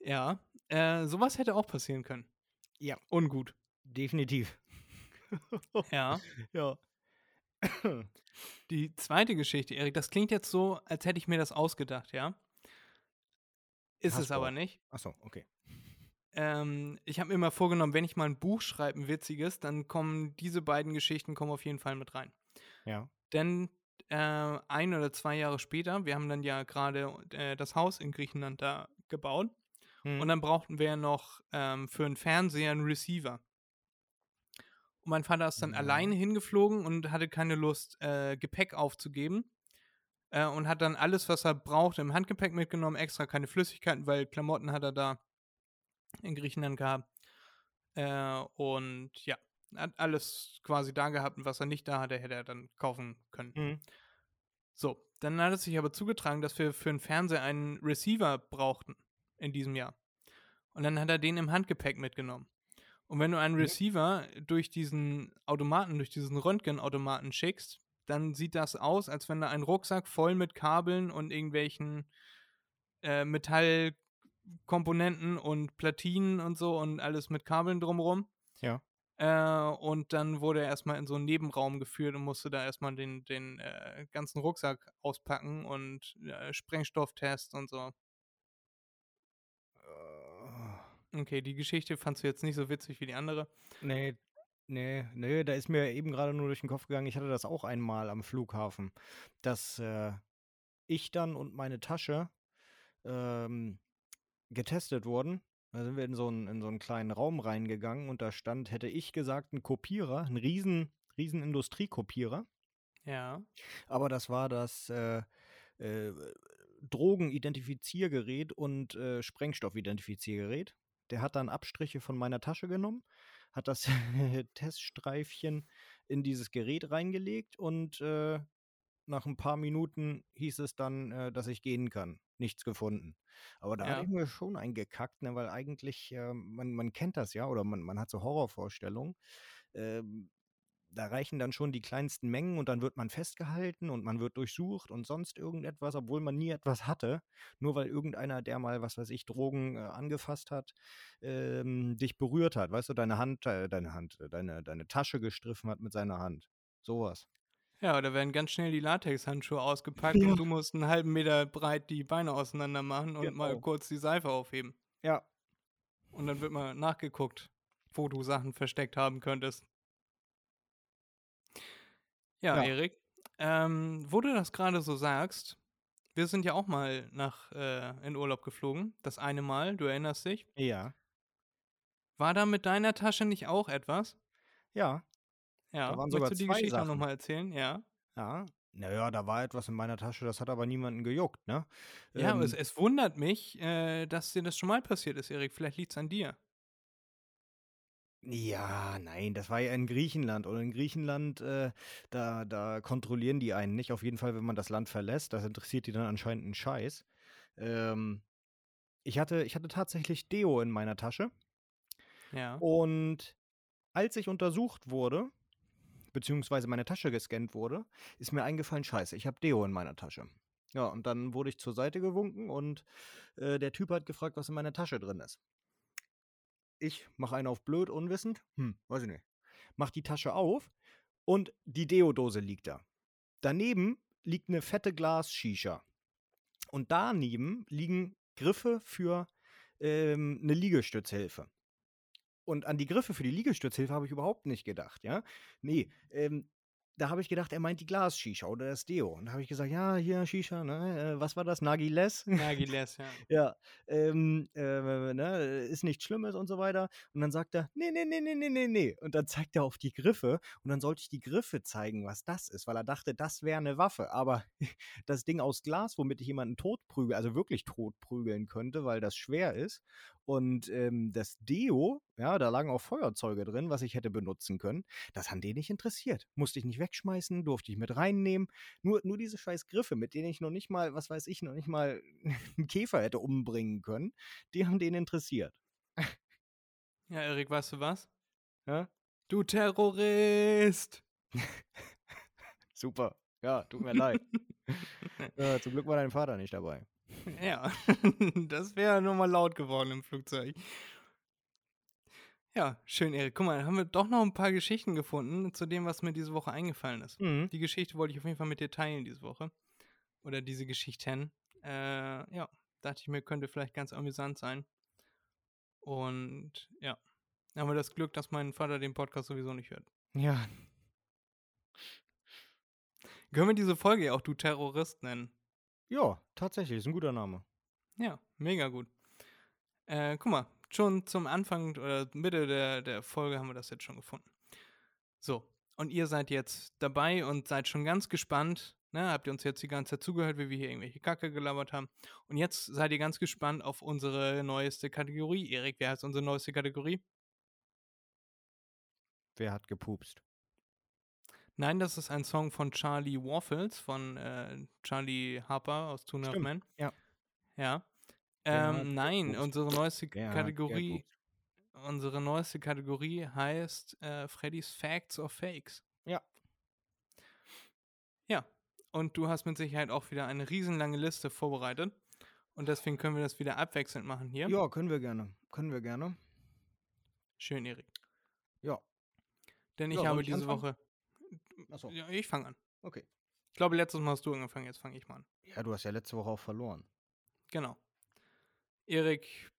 Ja, äh, sowas hätte auch passieren können. Ja. Ungut. Definitiv. Ja. Ja. Die zweite Geschichte, Erik, das klingt jetzt so, als hätte ich mir das ausgedacht, ja? Ist Hast es aber nicht. Achso, okay. Ähm, ich habe mir mal vorgenommen, wenn ich mal ein Buch schreibe, ein witziges, dann kommen diese beiden Geschichten kommen auf jeden Fall mit rein. Ja. Denn äh, ein oder zwei Jahre später, wir haben dann ja gerade äh, das Haus in Griechenland da gebaut Mhm. und dann brauchten wir ja noch ähm, für einen Fernseher einen Receiver. Und mein Vater ist dann Ja. alleine hingeflogen und hatte keine Lust, äh, Gepäck aufzugeben. Äh, und hat dann alles, was er brauchte, im Handgepäck mitgenommen, extra keine Flüssigkeiten, weil Klamotten hat er da in Griechenland gehabt. Äh, und ja, hat alles quasi da gehabt und was er nicht da hatte, hätte er dann kaufen können. Mhm. So, dann hat es sich aber zugetragen, dass wir für einen Fernseher einen Receiver brauchten in diesem Jahr. Und dann hat er den im Handgepäck mitgenommen. Und wenn du einen Mhm. Receiver durch diesen Automaten, durch diesen Röntgenautomaten schickst, dann sieht das aus, als wenn da ein Rucksack voll mit Kabeln und irgendwelchen äh, Metallkomponenten und Platinen und so und alles mit Kabeln drumrum. Ja. Äh, und dann wurde er erstmal in so einen Nebenraum geführt und musste da erstmal den, den äh, ganzen Rucksack auspacken und äh, Sprengstofftest und so. Äh, Okay, die Geschichte fandst du jetzt nicht so witzig wie die andere. Nee, nee, nee, da ist mir eben gerade nur durch den Kopf gegangen, ich hatte das auch einmal am Flughafen, dass äh, ich dann und meine Tasche ähm, getestet wurden. Da sind wir in so, einen, in so einen kleinen Raum reingegangen und da stand, hätte ich gesagt, ein Kopierer, ein riesen, riesen Industriekopierer. Ja. Aber das war das äh, äh, Drogenidentifiziergerät und äh, Sprengstoffidentifiziergerät. Der hat dann Abstriche von meiner Tasche genommen, hat das Teststreifchen in dieses Gerät reingelegt und äh, nach ein paar Minuten hieß es dann, äh, dass ich gehen kann. Nichts gefunden. Aber da Ja. hatte ich mir schon eingekackt, ne, weil eigentlich, äh, man, man kennt das ja oder man, man hat so Horrorvorstellungen. Ähm, da reichen dann schon die kleinsten Mengen und dann wird man festgehalten und man wird durchsucht und sonst irgendetwas, obwohl man nie etwas hatte. Nur weil irgendeiner, der mal, was weiß ich, Drogen äh, angefasst hat, ähm, dich berührt hat. Weißt du, deine Hand, äh, deine Hand, äh, deine, deine Tasche gestriffen hat mit seiner Hand. Sowas. Ja, da werden ganz schnell die Latexhandschuhe ausgepackt ja. und du musst einen halben Meter breit die Beine auseinander machen und genau. mal kurz die Seife aufheben. Ja. Und dann wird mal nachgeguckt, wo du Sachen versteckt haben könntest. Ja, ja. Erik, ähm, wo du das gerade so sagst, wir sind ja auch mal nach äh, in Urlaub geflogen. Das eine Mal, du erinnerst dich? Ja. War da mit deiner Tasche nicht auch etwas? Ja. Ja, da waren sogar du die zwei Geschichte auch Sachen. nochmal erzählen? Ja. Ja. Naja, da war etwas in meiner Tasche, das hat aber niemanden gejuckt, ne? Ja, aber Ähm, es, es wundert mich, äh, dass dir das schon mal passiert ist, Erik. Vielleicht liegt es an dir. Ja, nein, das war ja in Griechenland. Und in Griechenland, äh, da, da kontrollieren die einen nicht. Auf jeden Fall, wenn man das Land verlässt. Das interessiert die dann anscheinend einen Scheiß. Ähm, ich hatte, ich hatte tatsächlich Deo in meiner Tasche. Ja. Und als ich untersucht wurde, beziehungsweise meine Tasche gescannt wurde, ist mir eingefallen, scheiße, ich habe Deo in meiner Tasche. Ja, und dann wurde ich zur Seite gewunken und äh, der Typ hat gefragt, was in meiner Tasche drin ist. Ich mache einen auf blöd, unwissend. Hm, weiß ich nicht. Mach die Tasche auf und die Deodose liegt da. Daneben liegt eine fette Glas-Shisha. Und daneben liegen Griffe für ähm, eine Liegestützhilfe. Und an die Griffe für die Liegestützhilfe habe ich überhaupt nicht gedacht, ja. Nee, ähm, da habe ich gedacht, er meint die Glas-Shisha oder das Deo. Und da habe ich gesagt, ja, hier Shisha, ne? Äh, was war das? Nagiles? Nagiles, ja. ja, ähm, äh, ne, ist nichts Schlimmes und so weiter. Und dann sagt er, nee, nee, nee, nee, nee, nee, nee. Und dann zeigt er auf die Griffe und dann sollte ich die Griffe zeigen, was das ist, weil er dachte, das wäre eine Waffe. Aber das Ding aus Glas, womit ich jemanden totprügel, also wirklich totprügeln könnte, weil das schwer ist. Und ähm, das Deo, ja, da lagen auch Feuerzeuge drin, was ich hätte benutzen können. Das hat den nicht interessiert. Musste ich nicht wegschmeißen, durfte ich mit reinnehmen. Nur, nur diese scheiß Griffe, mit denen ich noch nicht mal, was weiß ich, noch nicht mal einen Käfer hätte umbringen können, die haben den interessiert. Ja, Erik, weißt du was? Ja? Du Terrorist! Super. Ja, tut mir leid. Ja, zum Glück war dein Vater nicht dabei. Ja, das wäre nochmal laut geworden im Flugzeug. Ja, schön, Erik. Guck mal, haben wir doch noch ein paar Geschichten gefunden zu dem, was mir diese Woche eingefallen ist. Mhm. Die Geschichte wollte ich auf jeden Fall mit dir teilen diese Woche. Oder diese Geschichten. Äh, ja, dachte ich mir, könnte vielleicht ganz amüsant sein. Und ja, haben wir das Glück, dass mein Vater den Podcast sowieso nicht hört. Ja. Können wir diese Folge ja auch Du Terrorist nennen? Ja, tatsächlich, ist ein guter Name. Ja, mega gut. Äh, guck mal, schon zum Anfang oder Mitte der, der Folge haben wir das jetzt schon gefunden. So, und ihr seid jetzt dabei und seid schon ganz gespannt. Ne? Habt ihr uns jetzt die ganze Zeit zugehört, wie wir hier irgendwelche Kacke gelabert haben. Und jetzt seid ihr ganz gespannt auf unsere neueste Kategorie. Erik, wer heißt unsere neueste Kategorie? Wer hat gepupst? Nein, das ist ein Song von Charlie Waffles, von äh, Charlie Harper aus Two Men. ja. Ja. Hat Ähm, nein, unsere neueste Kategorie, unsere neueste Kategorie heißt äh, Freddy's Facts or Fakes. Ja. Ja. Und du hast mit Sicherheit auch wieder eine riesenlange Liste vorbereitet. Und deswegen können wir das wieder abwechselnd machen hier. Ja, können wir gerne. Können wir gerne. Schön, Erik. Ja. Denn ich Ja, habe ich diese anfangen? Woche. Achso, Ja, ich fange an. okay. Ich glaube, letztes Mal hast du angefangen, jetzt fange ich mal an. Ja, du hast ja letzte Woche auch verloren. Genau. Erik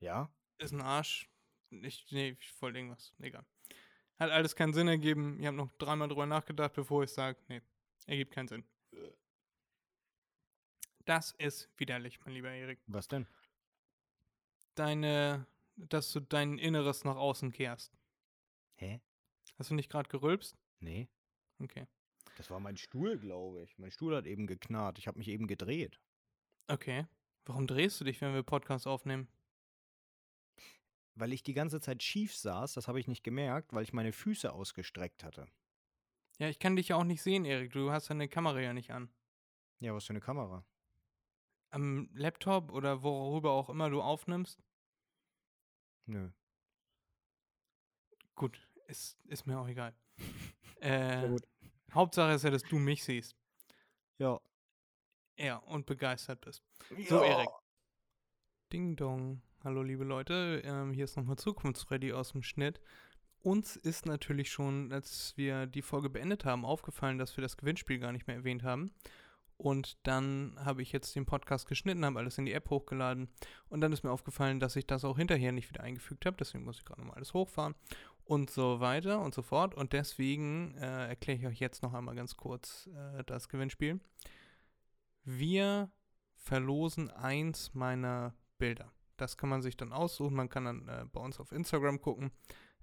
Ja? ist ein Arsch. Ich, nee, ich wollte irgendwas. Egal. Hat alles keinen Sinn ergeben. Ich habe noch dreimal drüber nachgedacht, bevor ich sage, nee, ergibt keinen Sinn. Das ist widerlich, mein lieber Erik. Was denn? Deine, dass du dein Inneres nach außen kehrst. Hä? Hast du nicht gerade gerülpst? Nee. Okay. Das war mein Stuhl, glaube ich. Mein Stuhl hat eben geknarrt. Ich habe mich eben gedreht. Okay. Warum drehst du dich, wenn wir Podcast aufnehmen? Weil ich die ganze Zeit schief saß, das habe ich nicht gemerkt, weil ich meine Füße ausgestreckt hatte. Ja, ich kann dich ja auch nicht sehen, Erik. Du hast deine Kamera ja nicht an. Ja, was für eine Kamera? Am Laptop oder worüber auch immer du aufnimmst. Nö. Gut, ist, ist mir auch egal. äh, Hauptsache ist ja, dass du mich siehst. Ja. Ja, und begeistert bist. So, Erik. Ding Dong. Hallo, liebe Leute. Ähm, hier ist nochmal Zukunftsready aus dem Schnitt. Uns ist natürlich schon, als wir die Folge beendet haben, aufgefallen, dass wir das Gewinnspiel gar nicht mehr erwähnt haben. Und dann habe ich jetzt den Podcast geschnitten, habe alles in die App hochgeladen. Und dann ist mir aufgefallen, dass ich das auch hinterher nicht wieder eingefügt habe. Deswegen muss ich gerade nochmal alles hochfahren und so weiter und so fort. Und deswegen äh, erkläre ich euch jetzt noch einmal ganz kurz äh, das Gewinnspiel. Wir verlosen eins meiner Bilder. Das kann man sich dann aussuchen. Man kann dann äh, bei uns auf Instagram gucken.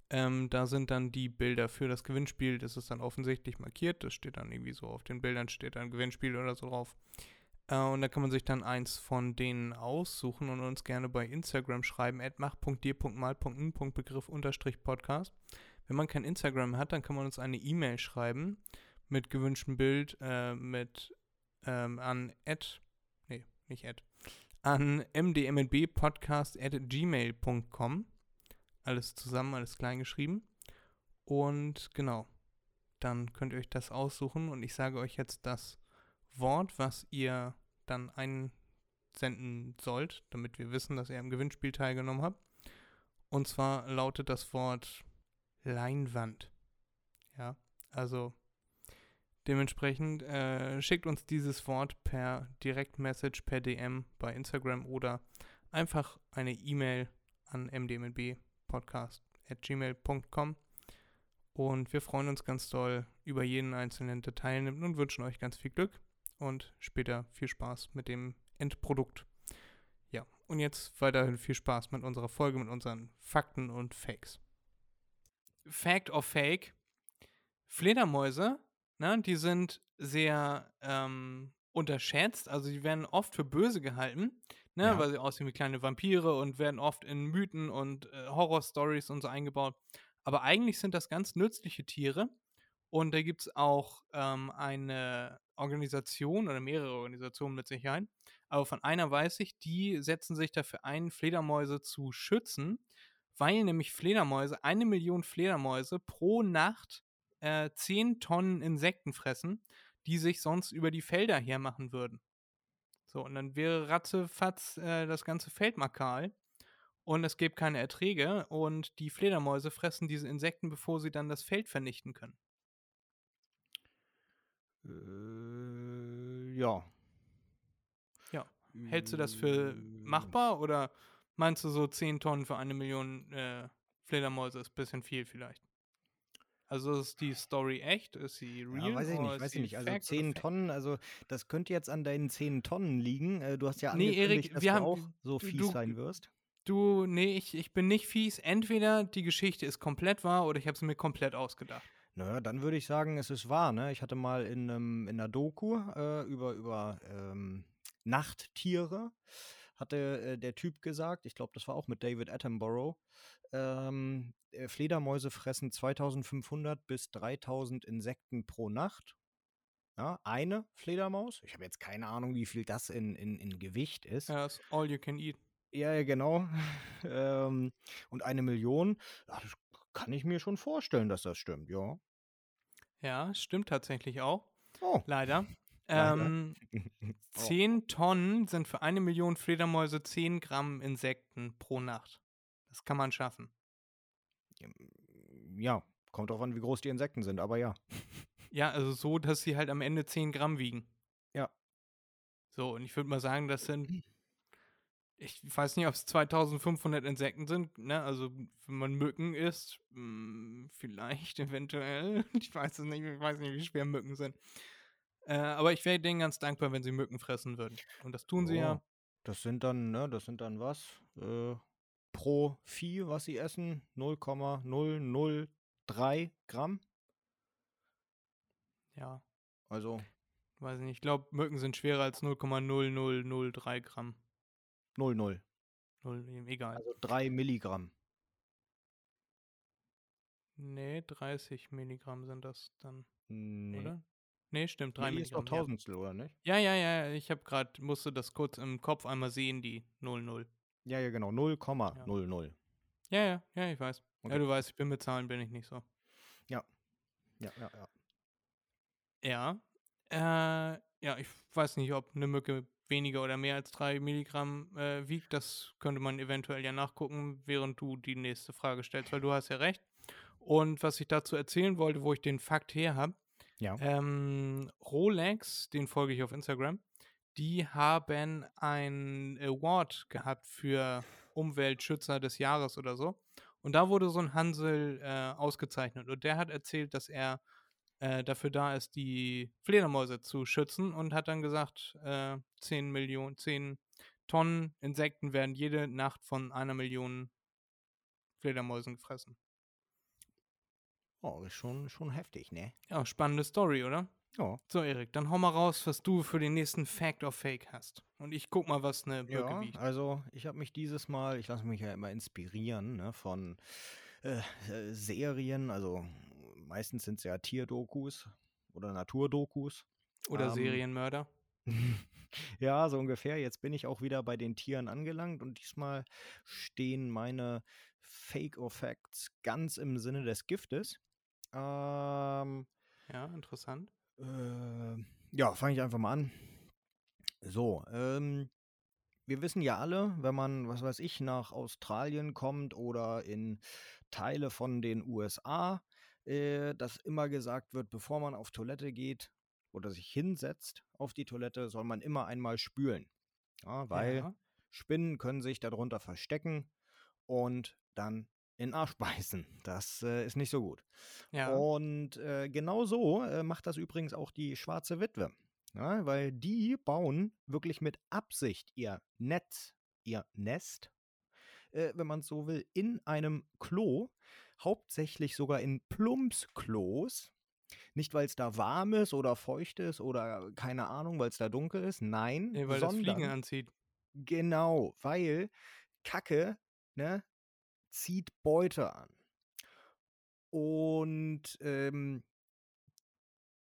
Ähm, da sind dann die Bilder für das Gewinnspiel. Das ist dann offensichtlich markiert. Das steht dann irgendwie so auf den Bildern, steht dann Gewinnspiel oder so drauf. Äh, und da kann man sich dann eins von denen aussuchen und uns gerne bei Instagram schreiben, mach.dir.mal.n.begriff Podcast. Wenn man kein Instagram hat, dann kann man uns eine E-Mail schreiben mit gewünschtem Bild äh, mit ähm, an ad, nee, nicht ad, an mdmnbpodcast.gmail.com. Alles zusammen, alles klein geschrieben. Und genau, dann könnt ihr euch das aussuchen und ich sage euch jetzt das Wort, was ihr dann einsenden sollt, damit wir wissen, dass ihr am Gewinnspiel teilgenommen habt. Und zwar lautet das Wort Leinwand. Ja, also dementsprechend äh, schickt uns dieses Wort per Direktmessage, per DM bei Instagram oder einfach eine E-Mail an mdmnbpodcast.gmail.com und wir freuen uns ganz doll über jeden einzelnen, der teilnimmt und wünschen euch ganz viel Glück und später viel Spaß mit dem Endprodukt. Ja, und jetzt weiterhin viel Spaß mit unserer Folge, mit unseren Fakten und Fakes. Fact of Fake. Fledermäuse, ne, die sind sehr ähm, unterschätzt, also die werden oft für böse gehalten, ne, ja. weil sie aussehen wie kleine Vampire und werden oft in Mythen und äh, Horror-Stories und so eingebaut. Aber eigentlich sind das ganz nützliche Tiere. Und da gibt es auch ähm, eine Organisation oder mehrere Organisationen mit Sicherheit. Aber von einer weiß ich, die setzen sich dafür ein, Fledermäuse zu schützen, weil nämlich Fledermäuse, eine Million Fledermäuse pro Nacht äh, 10 Tonnen Insekten fressen, die sich sonst über die Felder hermachen würden. So, und dann wäre ratzefatz äh, das ganze Feld mal kahl und es gäbe keine Erträge und die Fledermäuse fressen diese Insekten, bevor sie dann das Feld vernichten können. Äh, ja. Ja. Hältst du das für machbar oder meinst du so 10 Tonnen für eine Million äh, Fledermäuse ist ein bisschen viel vielleicht? Also ist die Story echt? Ist sie real? Ja, weiß ich nicht, weiß ich nicht. Also 10 Tonnen, also das könnte jetzt an deinen 10 Tonnen liegen. Äh, du hast ja nee, Erik, dass wir du haben, auch so fies du, sein wirst. Du, nee, ich, ich bin nicht fies. Entweder die Geschichte ist komplett wahr oder ich habe sie mir komplett ausgedacht. Naja, dann würde ich sagen, es ist wahr. Ne? Ich hatte mal in, ähm, in einer Doku äh, über, über ähm, Nachttiere, hatte äh, der Typ gesagt, ich glaube, das war auch mit David Attenborough, ähm, äh, Fledermäuse fressen 2500 bis 3000 Insekten pro Nacht. Ja, eine Fledermaus. Ich habe jetzt keine Ahnung, wie viel das in, in, in Gewicht ist. Ja, ist all you can eat. Ja, ja genau. ähm, und eine Million, ja, das kann ich mir schon vorstellen, dass das stimmt, ja. Ja, stimmt tatsächlich auch. Oh. Leider. Ähm, 10 Tonnen sind für eine Million Fledermäuse 10 Gramm Insekten pro Nacht. Das kann man schaffen. Ja, kommt drauf an, wie groß die Insekten sind, aber ja. Ja, also so, dass sie halt am Ende 10 Gramm wiegen. Ja. So, und ich würde mal sagen, das sind ich weiß nicht, ob es 2500 Insekten sind, ne? Also, wenn man Mücken isst, hm, vielleicht, eventuell. Ich weiß es nicht, ich weiß nicht, wie schwer Mücken sind. Äh, aber ich wäre denen ganz dankbar, wenn sie Mücken fressen würden. Und das tun sie oh, ja. Das sind dann, ne, das sind dann was? Äh, pro Vieh, was sie essen, 0,003 Gramm. Ja. Also. Weiß nicht, ich glaube, Mücken sind schwerer als 0,0003 Gramm. 0,0. 0, egal. Also 3 Milligramm. Nee, 30 Milligramm sind das dann. Nee. Oder? Nee, stimmt, 3 Milli Milligramm. ist doch Tausendstel, ja. oder nicht? Ja, ja, ja, ich habe gerade, musste das kurz im Kopf einmal sehen, die 00. Ja, ja, genau, 0,00. Ja. ja, ja, ja, ich weiß. Okay. Ja, du weißt, ich bin mit Zahlen bin ich nicht so. Ja, ja, ja. Ja. Äh, ja, ich weiß nicht, ob eine Mücke weniger oder mehr als drei Milligramm äh, wiegt. Das könnte man eventuell ja nachgucken, während du die nächste Frage stellst, weil du hast ja recht. Und was ich dazu erzählen wollte, wo ich den Fakt her habe, Ja. ähm, Rolex, den folge ich auf Instagram, die haben ein Award gehabt für Umweltschützer des Jahres oder so. Und da wurde so ein Hansel äh, ausgezeichnet. Und der hat erzählt, dass er äh, dafür da ist, die Fledermäuse zu schützen und hat dann gesagt, äh, 10 Millionen, 10 Tonnen Insekten werden jede Nacht von einer Million Fledermäusen gefressen. Oh, ist schon, schon heftig, ne? Ja, spannende Story, oder? Ja. So, Erik, dann hau mal raus, was du für den nächsten Fact or Fake hast. Und ich guck mal, was eine Birke Ja, wiegt. also ich habe mich dieses Mal, ich lasse mich ja immer inspirieren ne, von äh, äh, Serien, also meistens sind es ja Tierdokus oder Naturdokus. Oder ähm, Serienmörder. ja, so ungefähr. Jetzt bin ich auch wieder bei den Tieren angelangt und diesmal stehen meine Fake or Facts ganz im Sinne des Giftes. Ähm, Ja, interessant. äh, ja, fange ich einfach mal an. So, ähm, wir wissen ja alle, wenn man, was weiß ich, nach Australien kommt oder in Teile von den USA, äh, dass immer gesagt wird, bevor man auf Toilette geht oder sich hinsetzt auf die Toilette, soll man immer einmal spülen. Ja, weil Ja. Spinnen können sich darunter verstecken und dann in den Arsch beißen. Das äh, ist nicht so gut. Ja. Und äh, genau so äh, macht das übrigens auch die schwarze Witwe. Ja, weil die bauen wirklich mit Absicht ihr Netz, ihr Nest, äh, wenn man es so will, in einem Klo, hauptsächlich sogar in Plumpsklos. Nicht, weil es da warm ist oder feucht ist oder keine Ahnung, weil es da dunkel ist. Nein, Nee, weil das sondern Fliegen anzieht. Genau, weil Kacke, ne, zieht Beute an. Und ähm,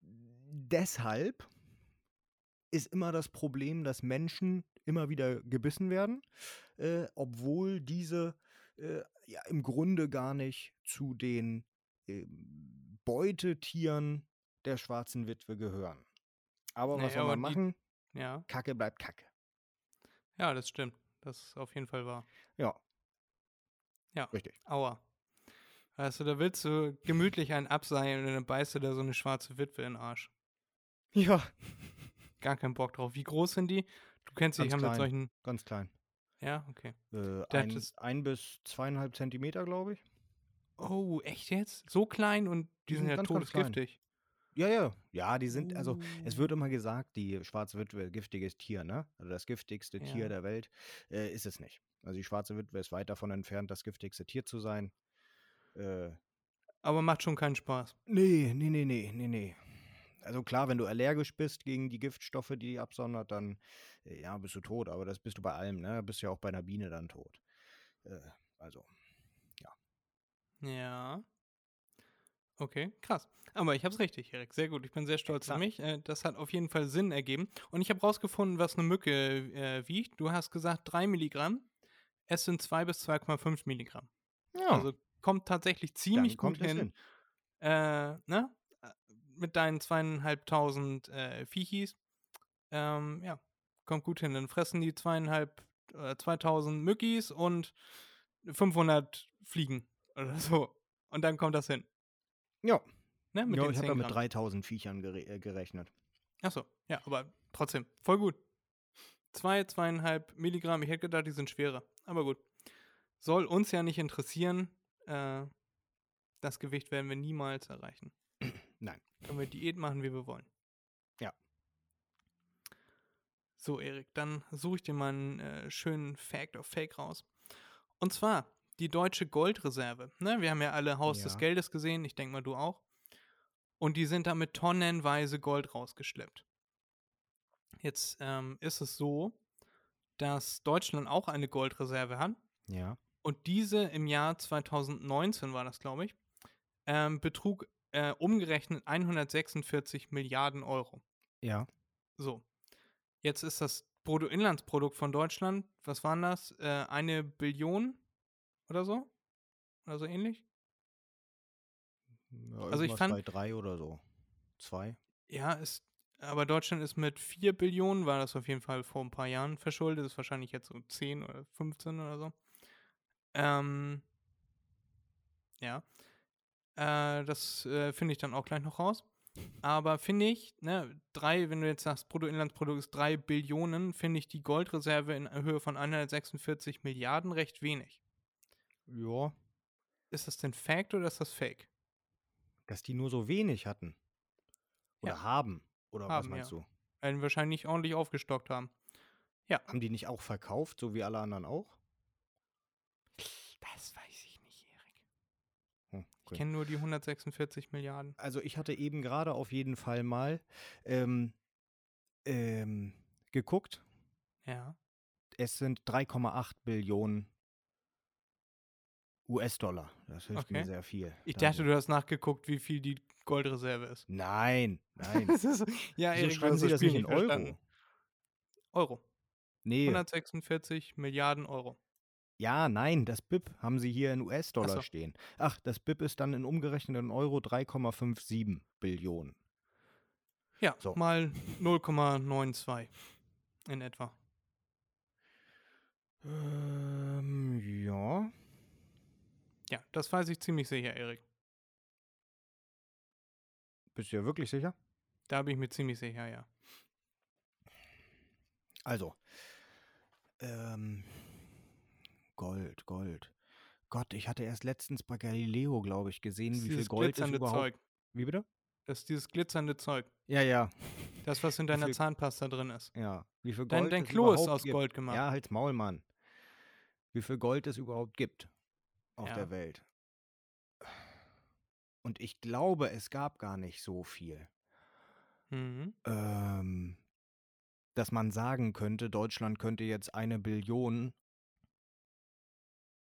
deshalb ist immer das Problem, dass Menschen immer wieder gebissen werden, äh, obwohl diese äh, ja im Grunde gar nicht zu den ähm, Beutetieren der schwarzen Witwe gehören. Aber was Nee, soll man die- machen? Ja. Kacke bleibt Kacke. Ja, das stimmt. Das ist auf jeden Fall wahr. Ja. Ja. Richtig. Aua. Weißt du, da willst du gemütlich einen abseilen und dann beißt du da so eine schwarze Witwe in den Arsch. Ja, Gar keinen Bock drauf. Wie groß sind die? Du kennst dich Ganz ja mit klein. solchen. ganz klein. Ja, okay. Äh, ein, das- ein bis zweieinhalb Zentimeter, glaube ich. Oh, echt jetzt? So klein und die, Die sind sind ja ganz, ganz klein. todesgiftig. Ja, ja. Ja, die sind, also es Uh. wird immer gesagt, die schwarze Witwe, giftiges Tier, ne? Also das giftigste Ja. Tier der Welt. Äh, ist es nicht. Also die schwarze Witwe ist weit davon entfernt, das giftigste Tier zu sein. Äh, Aber macht schon keinen Spaß. nee, nee, nee, nee, nee, nee. Also klar, wenn du allergisch bist gegen die Giftstoffe, die die absondert, dann äh, ja, bist du tot. Aber das bist du bei allem, ne? Bist ja auch bei einer Biene dann tot. Äh, also, Ja. Okay, krass. Aber ich hab's richtig, Erik. Sehr gut. Ich bin sehr stolz auf klar. mich. Äh, Das hat auf jeden Fall Sinn ergeben. Und ich habe rausgefunden, was eine Mücke äh, wiegt. Du hast gesagt 3 Milligramm. Es sind 2 bis 2,5 Milligramm. ja, Also kommt tatsächlich ziemlich dann kommt gut es hin. Äh, ne? Äh, Mit deinen zweieinhalbtausend äh, Viechis. Ähm, ja, kommt gut hin. Dann fressen die zweieinhalb, äh, 2000 Mückis und 500 Fliegen oder so. Und dann kommt das hin. Ja, Ne? Mit ja ich habe 10 da mit Gramm. 3000 Viechern gere äh, gerechnet. Achso, ja, aber trotzdem, voll gut. Zwei, zweieinhalb Milligramm. Ich hätte gedacht, die sind schwerer. Aber gut. Soll uns ja nicht interessieren. Äh, das Gewicht werden wir niemals erreichen. Nein. Können wir Diät machen, wie wir wollen. Ja. So, Erik, dann suche ich dir mal einen äh, schönen Fact of Fake raus. Und zwar die deutsche Goldreserve. Ne? Wir haben ja alle Haus des Ja. Geldes gesehen. Ich denke mal, du auch. Und die sind da mit tonnenweise Gold rausgeschleppt. Jetzt ähm, ist es so, dass Deutschland auch eine Goldreserve hat. Ja. Und diese im Jahr 2019 war das, glaube ich, ähm, betrug äh, umgerechnet 146 Milliarden Euro. Ja. So. Jetzt ist das Bruttoinlandsprodukt von Deutschland, was waren das? Äh, eine Billion oder so? Oder so ähnlich? Ja, Also ich fand- bei drei oder so. Zwei. Ja, ist, aber Deutschland ist mit 4 Billionen, war das auf jeden Fall vor ein paar Jahren verschuldet, ist wahrscheinlich jetzt so 10 oder 15 oder so. Ähm, ja. Äh, das äh, finde ich dann auch gleich noch raus. Aber finde ich, ne, drei, wenn du jetzt sagst, Bruttoinlandsprodukt ist 3 Billionen, finde ich die Goldreserve in Höhe von 146 Milliarden recht wenig. Ja. Ist das denn Fact oder ist das Fake? Dass die nur so wenig hatten. Oder Ja. haben. Oder was Haben, meinst ja. du? Werden wahrscheinlich ordentlich aufgestockt haben. Haben die nicht auch verkauft, so wie alle anderen auch? Das weiß ich nicht, Erik. Hm, Ich okay. kenne nur die 146 Milliarden. Also ich hatte eben gerade auf jeden Fall mal ähm, ähm, geguckt. Ja. Es sind 3,8 Billionen US-Dollar. Das hilft mir Okay. sehr viel. Ich Danke. dachte, du hast nachgeguckt, wie viel die Goldreserve ist. Nein, nein. Ist, ja, Wieso Erik, schreiben Sie das Spiel nicht in Euro? verstanden. Euro. Nee. 146 Milliarden Euro. Ja, nein, das BIP haben Sie hier in US-Dollar so. stehen. Ach, das BIP ist dann in umgerechneten Euro 3,57 Billionen. Ja, So. mal 0,92 in etwa. Ähm, ja. Ja, das weiß ich ziemlich sicher, Erik. Bist du ja wirklich sicher? Da bin ich mir ziemlich sicher, ja. Also, ähm, Gold, Gold. Gott, ich hatte erst letztens bei Galileo, glaube ich, gesehen, Das wie viel Gold ist glitzernde überhaupt. Zeug. Wie bitte? Das ist dieses glitzernde Zeug. Ja, ja, Das, was in deiner viel- Pasta drin ist. ja. Wie viel Dein, Gold dein es Klo ist aus gibt. Gold gemacht. Ja, halt's Maul, Mann. Wie viel Gold es überhaupt gibt auf Ja. der Welt. Und ich glaube, es gab gar nicht so viel. Mhm. ähm, dass man sagen könnte, Deutschland könnte jetzt eine Billion,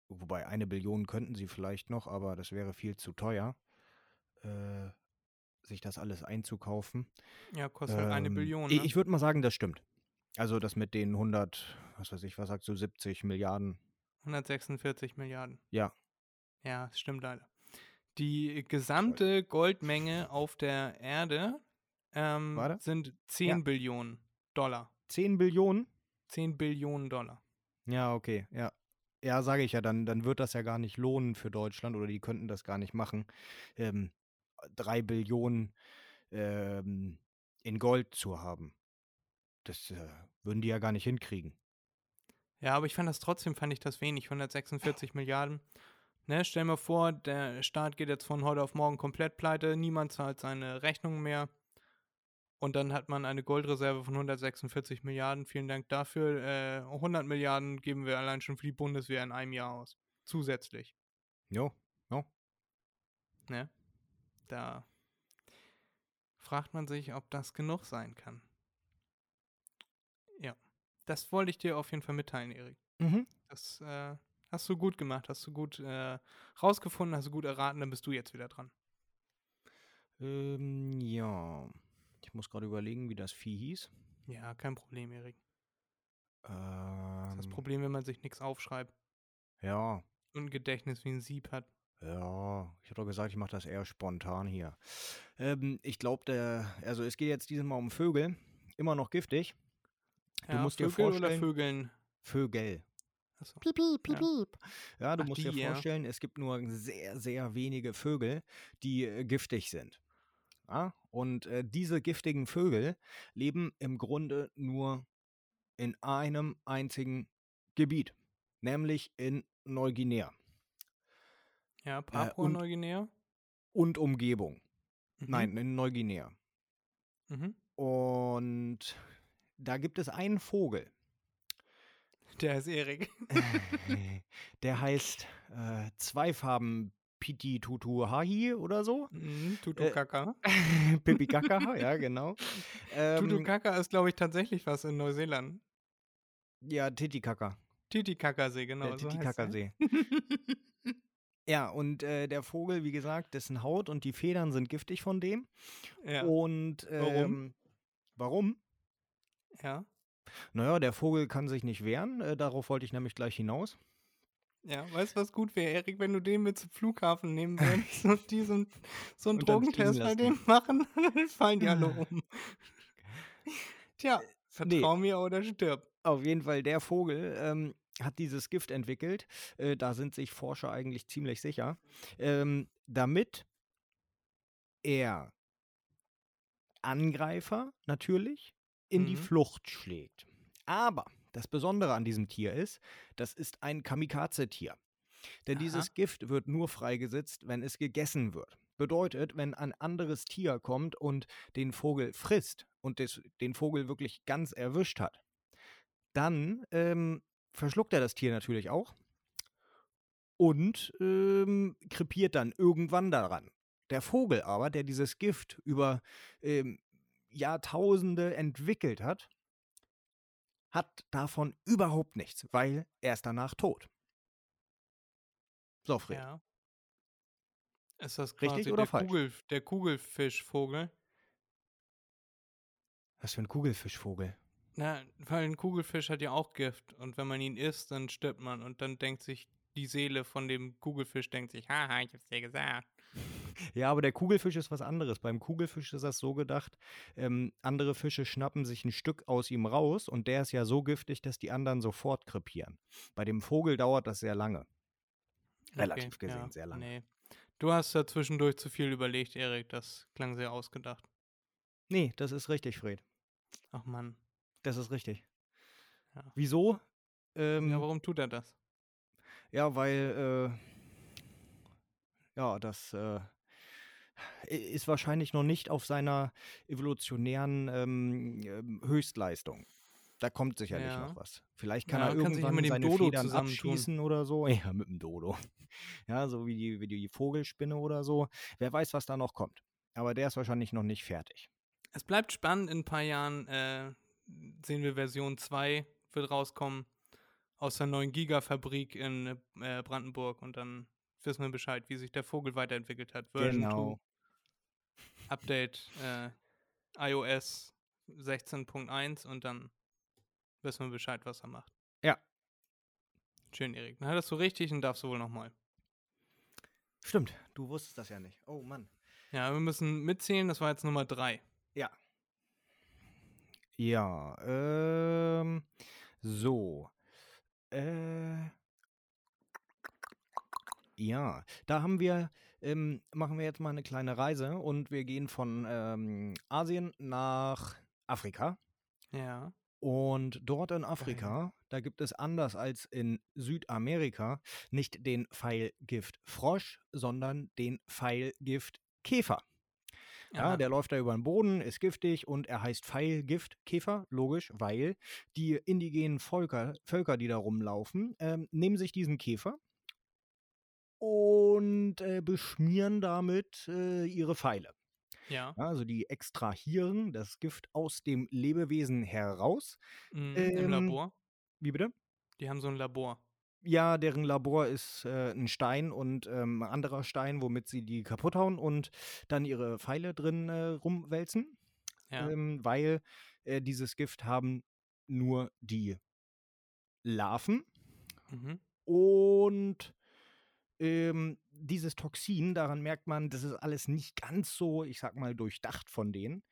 wobei eine Billion könnten sie vielleicht noch, aber das wäre viel zu teuer, äh, sich das alles einzukaufen. Ja, kostet halt eine Ähm, Billion. Ne? Ich würde mal sagen, das stimmt. Also das mit den 100, was weiß ich, was sagst du, 70 Milliarden. 146 Milliarden. Ja. Ja, das stimmt leider. Die gesamte Goldmenge auf der Erde ähm, sind 10 Ja. Billionen Dollar. 10 Billionen? 10 Billionen Dollar. Ja, okay, ja. Ja, sage ich ja, dann, dann wird das ja gar nicht lohnen für Deutschland oder die könnten das gar nicht machen, ähm, drei Billionen ähm, in Gold zu haben. Das äh, würden die ja gar nicht hinkriegen. Ja, aber ich fand das trotzdem, fand ich das wenig, 146 Milliarden. Ne, stell mir vor, der Staat geht jetzt von heute auf morgen komplett pleite, niemand zahlt seine Rechnungen mehr. Und dann hat man eine Goldreserve von 146 Milliarden. Vielen Dank dafür. Äh, 100 Milliarden geben wir allein schon für die Bundeswehr in einem Jahr aus. Zusätzlich. Jo, jo. Ne? Da fragt man sich, ob das genug sein kann. Ja. Das wollte ich dir auf jeden Fall mitteilen, Erik. Mhm. Das äh, hast du gut gemacht, hast du gut äh, rausgefunden, hast du gut erraten, dann bist du jetzt wieder dran. Ähm, ja. Ich muss gerade überlegen, wie das Vieh hieß. Ja, kein Problem, Erik. Das ist Ähm, das Problem, wenn man sich nichts aufschreibt ja, und ein Gedächtnis wie ein Sieb hat. ja. Ich habe doch gesagt, ich mache das eher spontan hier. Ähm, ich glaube, der, also es geht jetzt dieses Mal um Vögel. Immer noch giftig. Du ja, musst dir Vögel oder vorstellen- Vögeln? Vögel. Achso. Piep, piep, piep, Ja. piep. Ja, du Ach, musst die, dir ja. vorstellen, es gibt nur sehr, sehr wenige Vögel, die äh, giftig sind. Ja? Und äh, diese giftigen Vögel leben im Grunde nur in einem einzigen Gebiet, nämlich in Neuguinea Ja, Papua-Neuguinea? und Umgebung. Mhm. Nein, in Neuguinea. Mhm. Und da gibt es einen Vogel, Der ist Erik. der heißt äh, Zweifarben Piti Tutu Hahi oder so. Mhm, Tutu Äh, Kaka. Pipi Kaka, ja, genau. Tutu Ähm, Kaka ist, glaube ich, tatsächlich was in Neuseeland. ja, Titicaka, Titicacasee, genau. der so heißt. Titicacasee. Ja, und äh, der Vogel, wie gesagt, dessen Haut und die Federn sind giftig von dem. ja. Und Warum? ähm, warum? ja. Naja, der Vogel kann sich nicht wehren. Äh, darauf wollte ich nämlich gleich hinaus. Ja, weißt du, was gut wäre, Erik, wenn du den mit zum Flughafen nehmen würdest und die so, so einen Drogentest bei dem machen, dann fallen die alle um. Tja, äh, vertrau nee. mir oder stirb. Auf jeden Fall, der Vogel ähm, hat dieses Gift entwickelt. Äh, da sind sich Forscher eigentlich ziemlich sicher. Ähm, damit er Angreifer natürlich in mhm. die Flucht schlägt. Aber das Besondere an diesem Tier ist, das ist ein Kamikaze-Tier. Denn Aha. dieses Gift wird nur freigesetzt, wenn es gegessen wird. Bedeutet, wenn ein anderes Tier kommt und den Vogel frisst und des, den Vogel wirklich ganz erwischt hat, dann ähm, verschluckt er das Tier natürlich auch und ähm, krepiert dann irgendwann daran. Der Vogel aber, der dieses Gift über ähm, Jahrtausende entwickelt hat, hat davon überhaupt nichts, weil er ist danach tot. So, Fred. Ja. Ist das Richtig oder der, falsch? Kugel, der Kugelfischvogel? Was für ein Kugelfischvogel? Na, weil ein Kugelfisch hat ja auch Gift und wenn man ihn isst, dann stirbt man und dann denkt sich die Seele von dem Kugelfisch denkt sich, haha, ich hab's dir gesagt. Ja, aber der Kugelfisch ist was anderes. Beim Kugelfisch ist das so gedacht, ähm, andere Fische schnappen sich ein Stück aus ihm raus und der ist ja so giftig, dass die anderen sofort krepieren. Bei dem Vogel dauert das sehr lange. Relativ okay, gesehen ja, sehr lange. Nee. Du hast da zwischendurch zu viel überlegt, Erik. Das klang sehr ausgedacht. Nee, das ist richtig, Fred. Ach Mann. Das ist richtig. Ja. Wieso? Ähm, ja, warum tut er das? Ja, weil, äh, ja, das äh, ist wahrscheinlich noch nicht auf seiner evolutionären ähm, ähm, Höchstleistung. Da kommt sicherlich ja. noch was. Vielleicht kann ja, er irgendwann kann seine Dodo Federn abschießen oder so. Ja, mit dem Dodo. Ja, so wie die, wie die Vogelspinne oder so. Wer weiß, was da noch kommt. Aber der ist wahrscheinlich noch nicht fertig. Es bleibt spannend. In ein paar Jahren äh, sehen wir Version 2 wird rauskommen aus der neuen Gigafabrik in äh, Brandenburg und dann wissen wir Bescheid, wie sich der Vogel weiterentwickelt hat. Version genau. 2, Update äh, iOS 16.1 und dann wissen wir Bescheid, was er macht. Ja. Schön, Erik. Dann hattest du richtig und darfst du wohl nochmal. Stimmt, du wusstest das ja nicht. Oh Mann. Ja, wir müssen mitzählen, das war jetzt Nummer 3. Ja. Ja, ähm, so. Äh, ja, da haben wir, ähm, machen wir jetzt mal eine kleine Reise und wir gehen von ähm, Asien nach Afrika. Ja. Und dort in Afrika, da gibt es anders als in Südamerika nicht den Pfeilgift Frosch, sondern den Pfeilgift Käfer. Ja, der läuft da über den Boden, ist giftig und er heißt Pfeilgiftkäfer, logisch, weil die indigenen Völker, Völker die da rumlaufen, ähm, nehmen sich diesen Käfer und äh, beschmieren damit äh, ihre Pfeile. Ja. Also die extrahieren das Gift aus dem Lebewesen heraus. Mhm, ähm, Im Labor. Wie bitte? Die haben so ein Labor. Ja, deren Labor ist äh, ein Stein und ähm, anderer Stein, womit sie die kaputt hauen und dann ihre Pfeile drin äh, rumwälzen. Ja. Ähm, weil äh, dieses Gift haben nur die Larven. Mhm. Und ähm, dieses Toxin, daran merkt man, das ist alles nicht ganz so, ich sag mal, durchdacht von denen.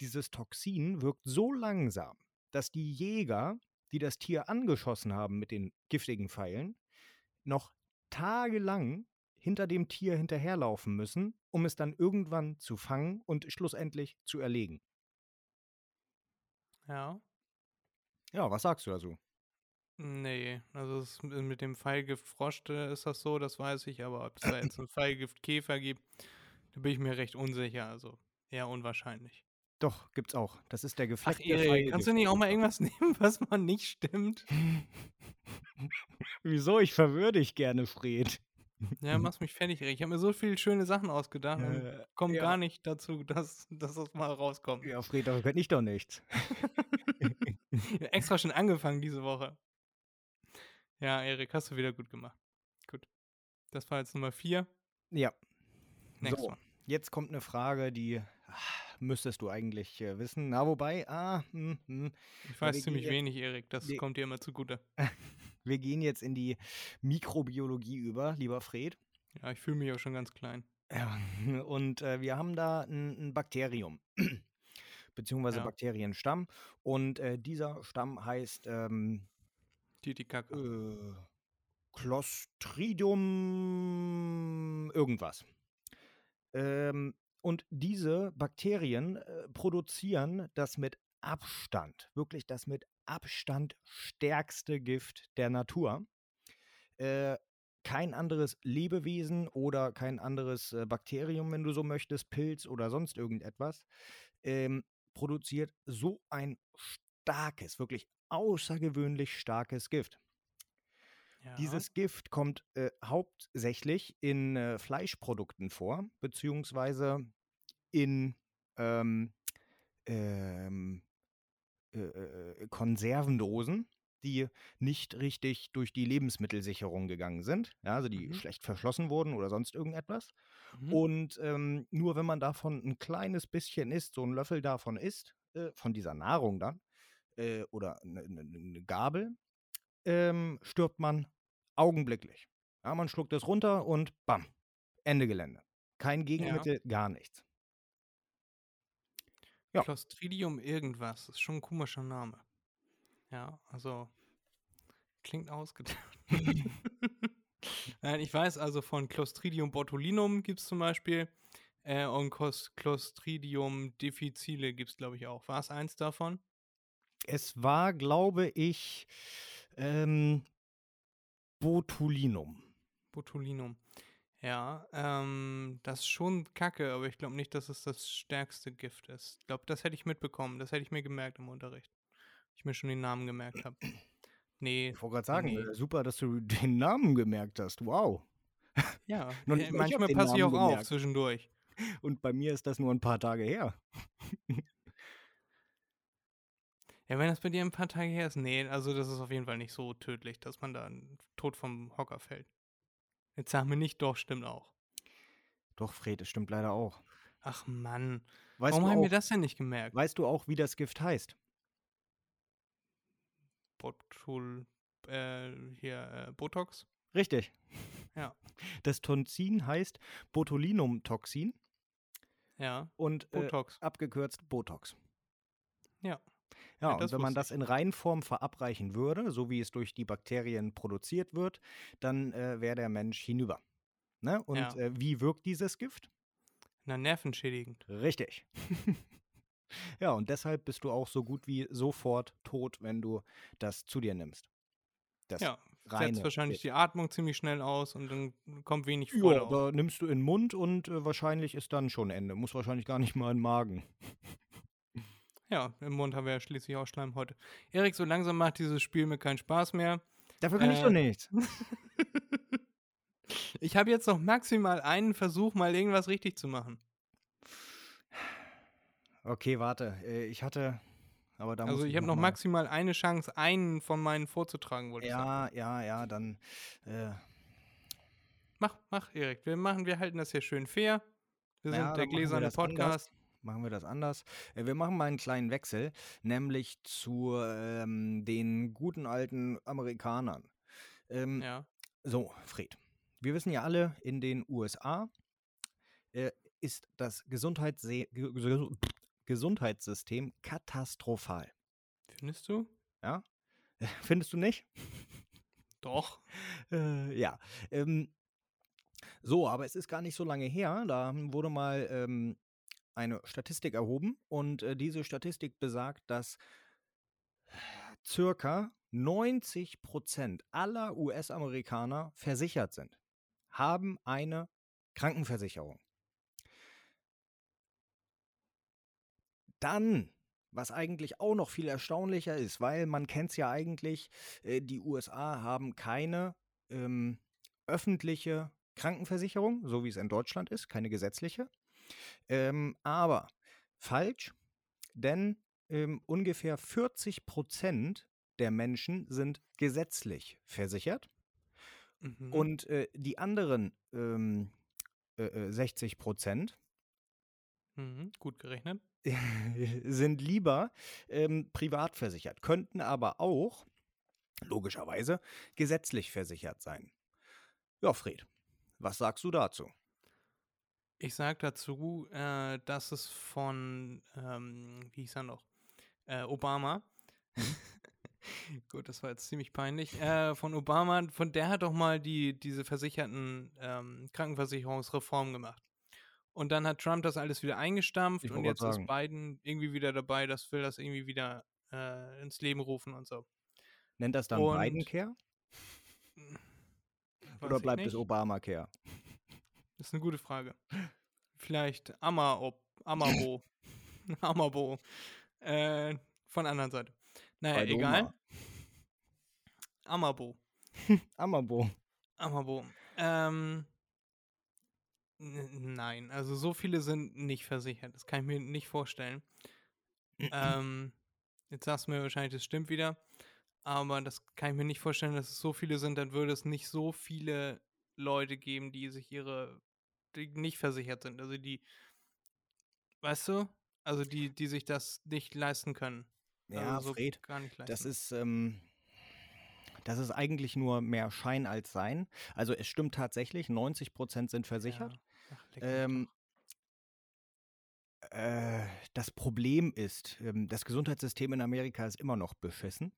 Dieses Toxin wirkt so langsam, dass die Jäger die das Tier angeschossen haben mit den giftigen Pfeilen, noch tagelang hinter dem Tier hinterherlaufen müssen, um es dann irgendwann zu fangen und schlussendlich zu erlegen. Ja. Ja, was sagst du dazu? Nee, also mit dem Pfeilgift Frosch ist das so, das weiß ich, aber ob es da jetzt ein Pfeilgift Käfer gibt, da bin ich mir recht unsicher, also eher unwahrscheinlich. Doch, gibt's auch. Das ist der gefleckte Ach, Erik, kannst du nicht auch mal irgendwas nehmen, was man nicht stimmt? Wieso? Ich verwirre dich gerne, Fred. Ja, machst mich fertig, Erik. Ich habe mir so viele schöne Sachen ausgedacht und äh, komme ja. gar nicht dazu, dass, dass das mal rauskommt. Ja, Fred, da könnte ich doch nichts. Extra schon angefangen diese Woche. Ja, Erik, hast du wieder gut gemacht. Gut. Das war jetzt Nummer vier. Ja. Next so, one. Jetzt kommt eine Frage, die ach, müsstest du eigentlich äh, wissen. Na, wobei, ah, hm, hm. Ich weiß ziemlich wenig, Erik, das wir, kommt dir immer zugute. wir gehen jetzt in die Mikrobiologie über, lieber Fred. Ja, ich fühle mich auch schon ganz klein. Ja, und äh, wir haben da ein, ein Bakterium, beziehungsweise ja. Bakterienstamm. Und äh, dieser Stamm heißt ähm, Titicaca. Äh, Clostridium irgendwas. Ähm, und diese Bakterien äh, produzieren das mit Abstand, wirklich das mit Abstand stärkste Gift der Natur. Äh, kein anderes Lebewesen oder kein anderes äh, Bakterium, wenn du so möchtest, Pilz oder sonst irgendetwas, ähm, produziert so ein starkes, wirklich außergewöhnlich starkes Gift. Ja. Dieses Gift kommt äh, hauptsächlich in äh, Fleischprodukten vor, beziehungsweise in ähm, ähm, äh, äh, Konservendosen, die nicht richtig durch die Lebensmittelsicherung gegangen sind, ja, also die mhm. schlecht verschlossen wurden oder sonst irgendetwas. Mhm. Und ähm, nur wenn man davon ein kleines bisschen isst, so ein Löffel davon isst, äh, von dieser Nahrung dann, äh, oder eine ne, ne Gabel, ähm, stirbt man augenblicklich. Ja, man schluckt es runter und bam, Ende Gelände. Kein Gegenmittel, ja. gar nichts. Ja. Clostridium irgendwas, ist schon ein komischer Name. Ja, also klingt ausgedacht. Nein, ich weiß also von Clostridium botulinum gibt es zum Beispiel äh, und Clostridium difficile gibt es, glaube ich, auch. War es eins davon? Es war, glaube ich, ähm, Botulinum. Botulinum. Ja, ähm, das ist schon kacke, aber ich glaube nicht, dass es das stärkste Gift ist. Ich glaube, das hätte ich mitbekommen. Das hätte ich mir gemerkt im Unterricht. Ich mir schon den Namen gemerkt habe. Nee. Ich wollte gerade sagen, nee. super, dass du den Namen gemerkt hast. Wow. Ja, äh, manchmal passe ich auch gemerkt. auf zwischendurch. Und bei mir ist das nur ein paar Tage her. Ja, wenn das bei dir ein paar Tage her ist, nee, also das ist auf jeden Fall nicht so tödlich, dass man da tot vom Hocker fällt. Jetzt sag mir nicht, doch, stimmt auch. Doch, Fred, es stimmt leider auch. Ach Mann. Weißt Warum haben wir das denn nicht gemerkt? Weißt du auch, wie das Gift heißt? Botul, äh, hier, äh, Botox? Richtig. Ja. Das Tonzin heißt Botulinumtoxin. Ja. Und äh, Botox. abgekürzt Botox. Ja. Ja, ja und wenn man das in Reinform verabreichen würde, so wie es durch die Bakterien produziert wird, dann äh, wäre der Mensch hinüber. Ne? Und ja. äh, wie wirkt dieses Gift? Na, nervenschädigend. Richtig. ja, und deshalb bist du auch so gut wie sofort tot, wenn du das zu dir nimmst. Das ja, setzt wahrscheinlich Gift. die Atmung ziemlich schnell aus und dann kommt wenig Freude Ja, da nimmst du in den Mund und äh, wahrscheinlich ist dann schon Ende. Muss wahrscheinlich gar nicht mal in den Magen. Ja, im Mund haben wir ja schließlich auch Schleim heute. Erik, so langsam macht dieses Spiel mir keinen Spaß mehr. Dafür kann äh, ich doch nichts. ich habe jetzt noch maximal einen Versuch, mal irgendwas richtig zu machen. Okay, warte. Äh, ich hatte. Aber da also ich habe noch mal. maximal eine Chance, einen von meinen vorzutragen, wollte ja, ich sagen. Ja, ja, ja, dann. Äh mach, mach, Erik. Wir machen, wir halten das hier schön fair. Wir sind ja, der gläserne Podcast. Anders machen wir das anders. Äh, wir machen mal einen kleinen Wechsel, nämlich zu ähm, den guten alten Amerikanern. Ähm, ja. So, Fred. Wir wissen ja alle, in den USA äh, ist das Gesundheitsse Gesundheitssystem katastrophal. Findest du? Ja. Findest du nicht? Doch. Äh, ja. Ähm, so, aber es ist gar nicht so lange her. Da wurde mal ähm, eine Statistik erhoben und äh, diese Statistik besagt, dass circa 90 Prozent aller US-Amerikaner versichert sind, haben eine Krankenversicherung. Dann, was eigentlich auch noch viel erstaunlicher ist, weil man kennt es ja eigentlich, äh, die USA haben keine ähm, öffentliche Krankenversicherung, so wie es in Deutschland ist, keine gesetzliche. Ähm, aber falsch, denn ähm, ungefähr 40 Prozent der Menschen sind gesetzlich versichert. Mhm. Und äh, die anderen ähm, äh, 60 äh, Prozent Mhm, gut gerechnet. sind lieber ähm, privat versichert, könnten aber auch, logischerweise, gesetzlich versichert sein. Ja, Fred, was sagst du dazu? Ich sag dazu, äh, dass es von, ähm, wie hieß er noch, äh, Obama, Mhm. gut, das war jetzt ziemlich peinlich, äh, von Obama, von der hat doch mal die, diese versicherten ähm, Krankenversicherungsreform gemacht. Und dann hat Trump das alles wieder eingestampft Ich und jetzt grad ist sagen. Biden irgendwie wieder dabei, das will das irgendwie wieder äh, ins Leben rufen und so. Nennt das dann Biden-Care? Weiß Oder bleibt es. Obamacare? Das ist eine gute Frage. Vielleicht Amabo, Amabo, Amabo, äh, von der anderen Seite. Naja, Bei egal. Oma. Amabo, Amabo. Amabo. Ähm, nein, also so viele sind nicht versichert. Das kann ich mir nicht vorstellen. ähm, jetzt sagst du mir wahrscheinlich, das stimmt wieder. Aber das kann ich mir nicht vorstellen, dass es so viele sind. Dann würde es nicht so viele Leute geben, die sich ihre, die nicht versichert sind. Also die, weißt du? Also die, die sich das nicht leisten können. Ja, also so Fred, gar nicht leisten. das ist, ähm, das ist eigentlich nur mehr Schein als Sein. Also es stimmt tatsächlich, 90% sind versichert. Ja. Ach, Ähm, äh, das Problem ist, ähm, das Gesundheitssystem in Amerika ist immer noch beschissen.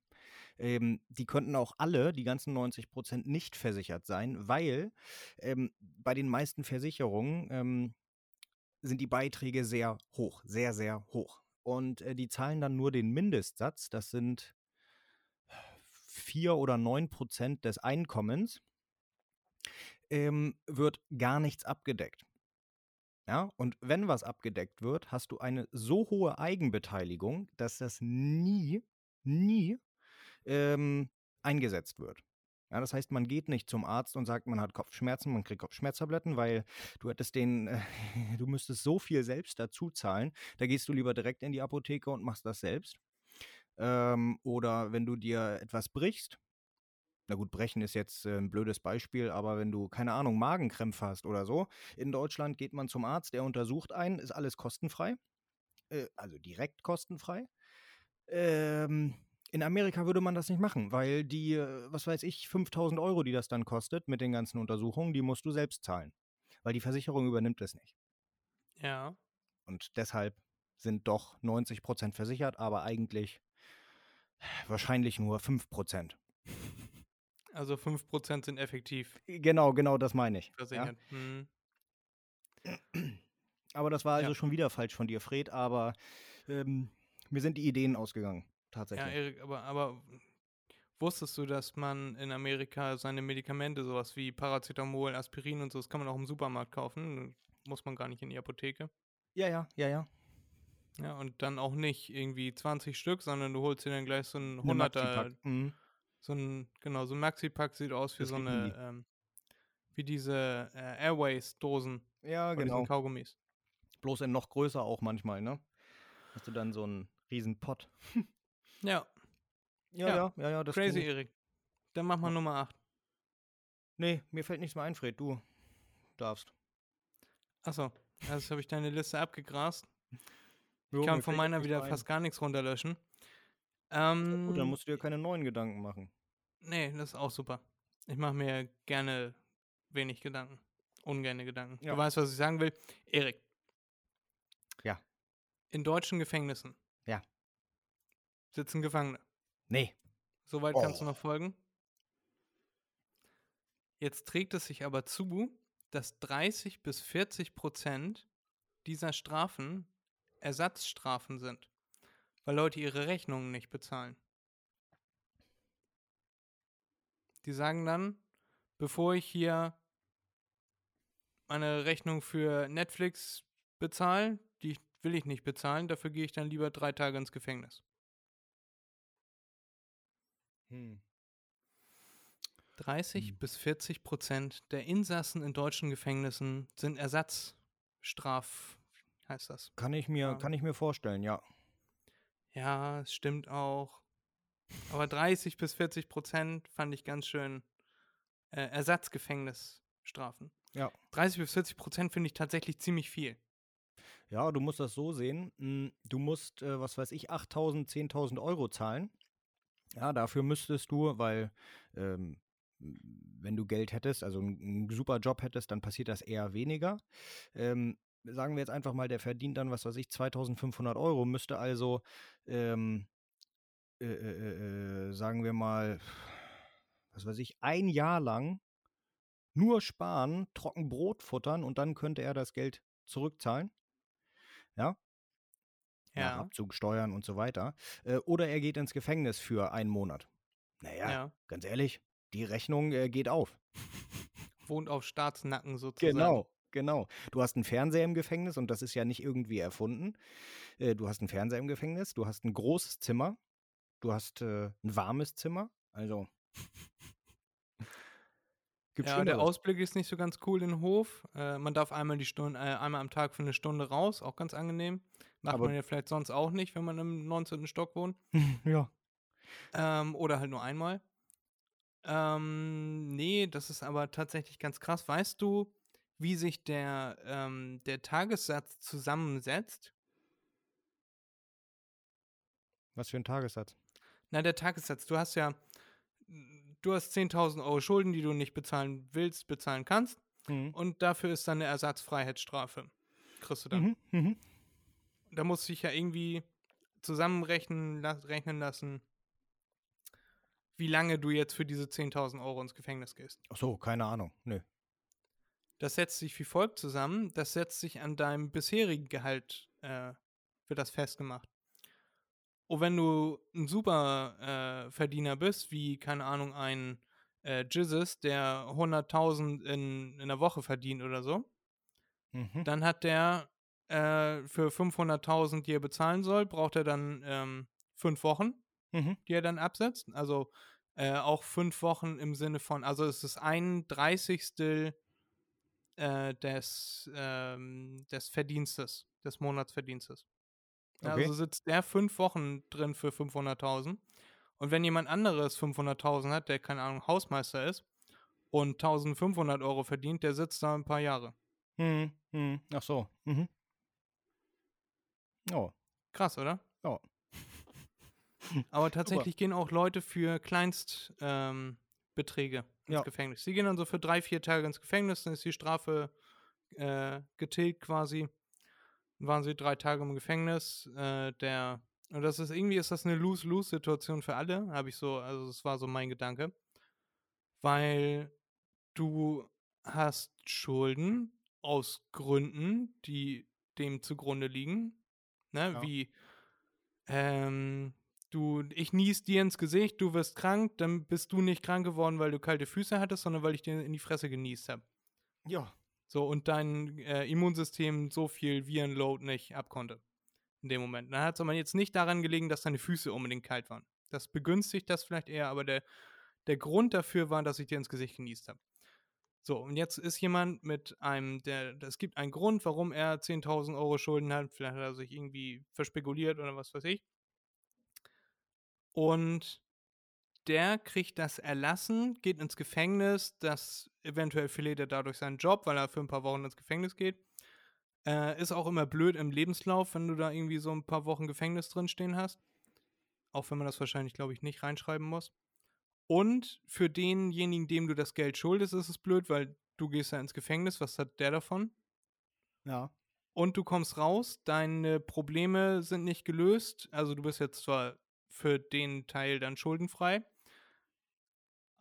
Ähm, die könnten auch alle, die ganzen 90 Prozent, nicht versichert sein, weil ähm, bei den meisten Versicherungen ähm, sind die Beiträge sehr hoch, sehr, sehr hoch. Und äh, die zahlen dann nur den Mindestsatz, das sind 4 oder 9 Prozent des Einkommens, ähm, wird gar nichts abgedeckt. Ja, und wenn was abgedeckt wird, hast du eine so hohe Eigenbeteiligung, dass das nie, nie ähm, eingesetzt wird. Ja, das heißt, man geht nicht zum Arzt und sagt, man hat Kopfschmerzen, man kriegt Kopfschmerztabletten, weil du hättest den, äh, du müsstest so viel selbst dazu zahlen. Da gehst du lieber direkt in die Apotheke und machst das selbst. Ähm, oder wenn du dir etwas brichst, na gut, brechen ist jetzt äh, ein blödes Beispiel, aber wenn du, keine Ahnung, Magenkrämpfe hast oder so, in Deutschland geht man zum Arzt, der untersucht einen, ist alles kostenfrei, äh, also direkt kostenfrei. Ähm, in Amerika würde man das nicht machen, weil die, äh, was weiß ich, 5000 Euro, die das dann kostet mit den ganzen Untersuchungen, die musst du selbst zahlen, weil die Versicherung übernimmt es nicht. Ja. Und deshalb sind doch 90% versichert, aber eigentlich wahrscheinlich nur 5%. Also 5% sind effektiv Genau, genau das meine ich. Ja? versichert. Hm. Aber das war also Ja. schon wieder falsch von dir, Fred, aber ähm, mir sind die Ideen ausgegangen, Ja, tatsächlich. Erik, aber, aber wusstest du, dass man in Amerika seine Medikamente, sowas wie Paracetamol, Aspirin und so, das kann man auch im Supermarkt kaufen. Muss man gar nicht in die Apotheke. ja, ja, ja, ja. Ja, und dann auch nicht irgendwie 20 Stück, sondern du holst dir dann gleich so ein Eine 100er, Maxi-Pack. Mhm. so ein, genau, so ein Maxi-Pack sieht aus wie Das so eine, ähm, wie diese äh, Airways-Dosen Ja, genau. Kaugummis. Bloß in noch größer auch manchmal, ne? Hast du dann so einen riesen Pott. Ja, Ja, Ja, ja, ja, ja, das crazy. Erik. Dann mach mal Ja. Nummer 8. Nee, mir fällt nichts mehr ein, Fred. Du darfst. Achso, also habe ich deine Liste abgegrast. Jo, Ich kann mir von meiner wieder ein. fast gar nichts runterlöschen. Ja, Gut, dann Ähm, musst du dir keine neuen Gedanken machen. nee, das ist auch super. Ich mache mir gerne wenig Gedanken. Ungerne Gedanken. Ja. Du weißt, was ich sagen will. Erik. Ja. In deutschen Gefängnissen. Ja. Sitzen Gefangene. Nee. Soweit kannst du Oh. noch folgen. Jetzt trägt es sich aber zu, dass 30 bis 40 Prozent dieser Strafen Ersatzstrafen sind, weil Leute ihre Rechnungen nicht bezahlen. Die sagen dann, bevor ich hier meine Rechnung für Netflix bezahle, die will ich nicht bezahlen, dafür gehe ich dann lieber drei Tage ins Gefängnis. Hm. 30 Hm. bis 40 Prozent der Insassen in deutschen Gefängnissen sind Ersatzstraf, heißt das. Kann ich mir, Ja. kann ich mir vorstellen, ja. Ja, es stimmt auch. Aber 30 bis 40 Prozent fand ich ganz schön äh, Ersatzgefängnisstrafen. Ja. 30 bis 40 Prozent finde ich tatsächlich ziemlich viel. Ja, du musst das so sehen. Hm, du musst, äh, was weiß ich, 8.000, 10.000 Euro zahlen. Ja, dafür müsstest du, weil ähm, wenn du Geld hättest, also einen super Job hättest, dann passiert das eher weniger. Ähm, sagen wir jetzt einfach mal, der verdient dann, was weiß ich, 2500 Euro, müsste also, ähm, äh, äh, äh, sagen wir mal, was weiß ich, ein Jahr lang nur sparen, trocken Brot futtern und dann könnte er das Geld zurückzahlen. Ja. Ja. Abzug, Steuern und so weiter. Äh, oder er geht ins Gefängnis für einen Monat. Naja, ja. ganz ehrlich, die Rechnung äh, geht auf. Wohnt auf Staatsnacken sozusagen. Genau, genau. Du hast einen Fernseher im Gefängnis und das ist ja nicht irgendwie erfunden. Äh, du hast einen Fernseher im Gefängnis, du hast ein großes Zimmer, du hast äh, ein warmes Zimmer. Also. Gibt ja, der Ausblick ist nicht so ganz cool in den Hof. Äh, man darf einmal die Stunde, äh, einmal am Tag für eine Stunde raus, auch ganz angenehm. Macht Aber man ja vielleicht sonst auch nicht, wenn man im 19. Stock wohnt. ja. Ähm, oder halt nur einmal. Ähm, nee, das ist aber tatsächlich ganz krass. Weißt du, wie sich der, ähm, der Tagessatz zusammensetzt? Was für ein Tagessatz? Na, der Tagessatz. Du hast ja, du hast 10.000 Euro Schulden, die du nicht bezahlen willst, bezahlen kannst. Mhm. Und dafür ist dann eine Ersatzfreiheitsstrafe. Kriegst du dann. Mhm, mhm. Da musst du dich ja irgendwie zusammenrechnen rechnen lassen, wie lange du jetzt für diese 10.000 Euro ins Gefängnis gehst. Ach so, keine Ahnung. Nö. Das setzt sich wie folgt zusammen. Das setzt sich an deinem bisherigen Gehalt, äh, wird das festgemacht. Und wenn du ein super äh, Verdiener bist, wie, keine Ahnung, ein äh, Jizzes, der 100.000 in, in der Woche verdient oder so, mhm. dann hat der äh, für 500.000, die er bezahlen soll, braucht er dann ähm, fünf Wochen, mhm. die er dann absetzt. Also äh, auch fünf Wochen im Sinne von, also es ist ein Dreißigstel äh, des, ähm, des Verdienstes, des Monatsverdienstes. Okay. Also sitzt der fünf Wochen drin für 500.000. Und wenn jemand anderes 500.000 hat, der keine Ahnung Hausmeister ist und 1500 Euro verdient, der sitzt da ein paar Jahre. Hm, hm. Ach so. Mhm. Oh. Krass, oder? Ja. Aber tatsächlich gehen auch Leute für Kleinstbeträge ähm, ins ja. Gefängnis. Sie gehen dann so für drei, vier Tage ins Gefängnis, dann ist die Strafe äh, getilgt quasi waren sie drei Tage im Gefängnis. Äh, der, und das ist irgendwie ist das eine Lose-Lose-Situation für alle, habe ich so, also das war so mein Gedanke. Weil du hast Schulden aus Gründen, die dem zugrunde liegen. Ne? Ja. Wie ähm, du, ich nies dir ins Gesicht, du wirst krank, dann bist du nicht krank geworden, weil du kalte Füße hattest, sondern weil ich dir in die Fresse genießt habe. Ja. So, und dein äh, Immunsystem so viel Virenload nicht abkonnte. In dem Moment. Dann hat es aber jetzt nicht daran gelegen, dass deine Füße unbedingt kalt waren. Das begünstigt das vielleicht eher, aber der, der Grund dafür war, dass ich dir ins Gesicht genießt habe. So, und jetzt ist jemand mit einem, der, es gibt einen Grund, warum er 10.000 Euro Schulden hat. Vielleicht hat er sich irgendwie verspekuliert oder was weiß ich. Und der kriegt das erlassen, geht ins Gefängnis, das eventuell verliert er dadurch seinen Job, weil er für ein paar Wochen ins Gefängnis geht. Äh, ist auch immer blöd im Lebenslauf, wenn du da irgendwie so ein paar Wochen Gefängnis drinstehen hast. Auch wenn man das wahrscheinlich, glaube ich, nicht reinschreiben muss. Und für denjenigen, dem du das Geld schuldest, ist es blöd, weil du gehst ja ins Gefängnis. Was hat der davon? Ja. Und du kommst raus, deine Probleme sind nicht gelöst. Also du bist jetzt zwar für den Teil dann schuldenfrei,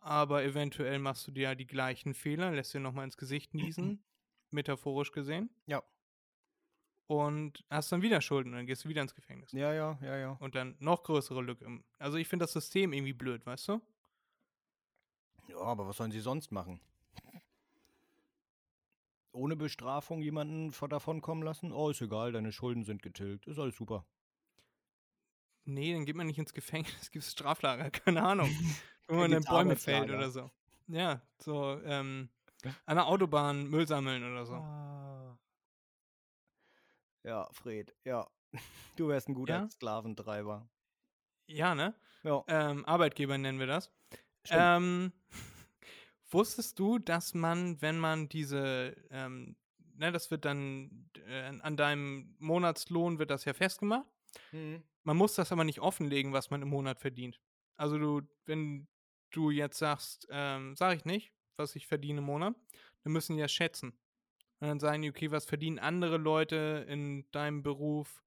aber eventuell machst du dir ja die gleichen Fehler, lässt dir nochmal ins Gesicht niesen, metaphorisch gesehen. Ja. Und hast dann wieder Schulden und dann gehst du wieder ins Gefängnis. Ja, ja, ja, ja. Und dann noch größere Lücke. Also ich finde das System irgendwie blöd, weißt du? Ja, aber was sollen sie sonst machen? Ohne Bestrafung jemanden davon kommen lassen? Oh, ist egal, deine Schulden sind getilgt. Ist alles super. Nee, dann geht man nicht ins Gefängnis, gibt es Straflager, keine Ahnung. Wenn man in Bäume fällt oder so. Ja, so, ähm, an der Autobahn Müll sammeln oder so. Ah. Ja, Fred, ja. Du wärst ein guter ja? Sklaventreiber. Ja, ne? Ja. Ähm, Arbeitgeber nennen wir das. Ähm, wusstest du, dass man, wenn man diese, ähm, ne, das wird dann äh, an deinem Monatslohn wird das ja festgemacht. Mhm. Man muss das aber nicht offenlegen, was man im Monat verdient. Also du, wenn du jetzt sagst, ähm, sag ich nicht, was ich verdiene im Monat, dann müssen die ja schätzen. Und dann sagen die, okay, was verdienen andere Leute in deinem Beruf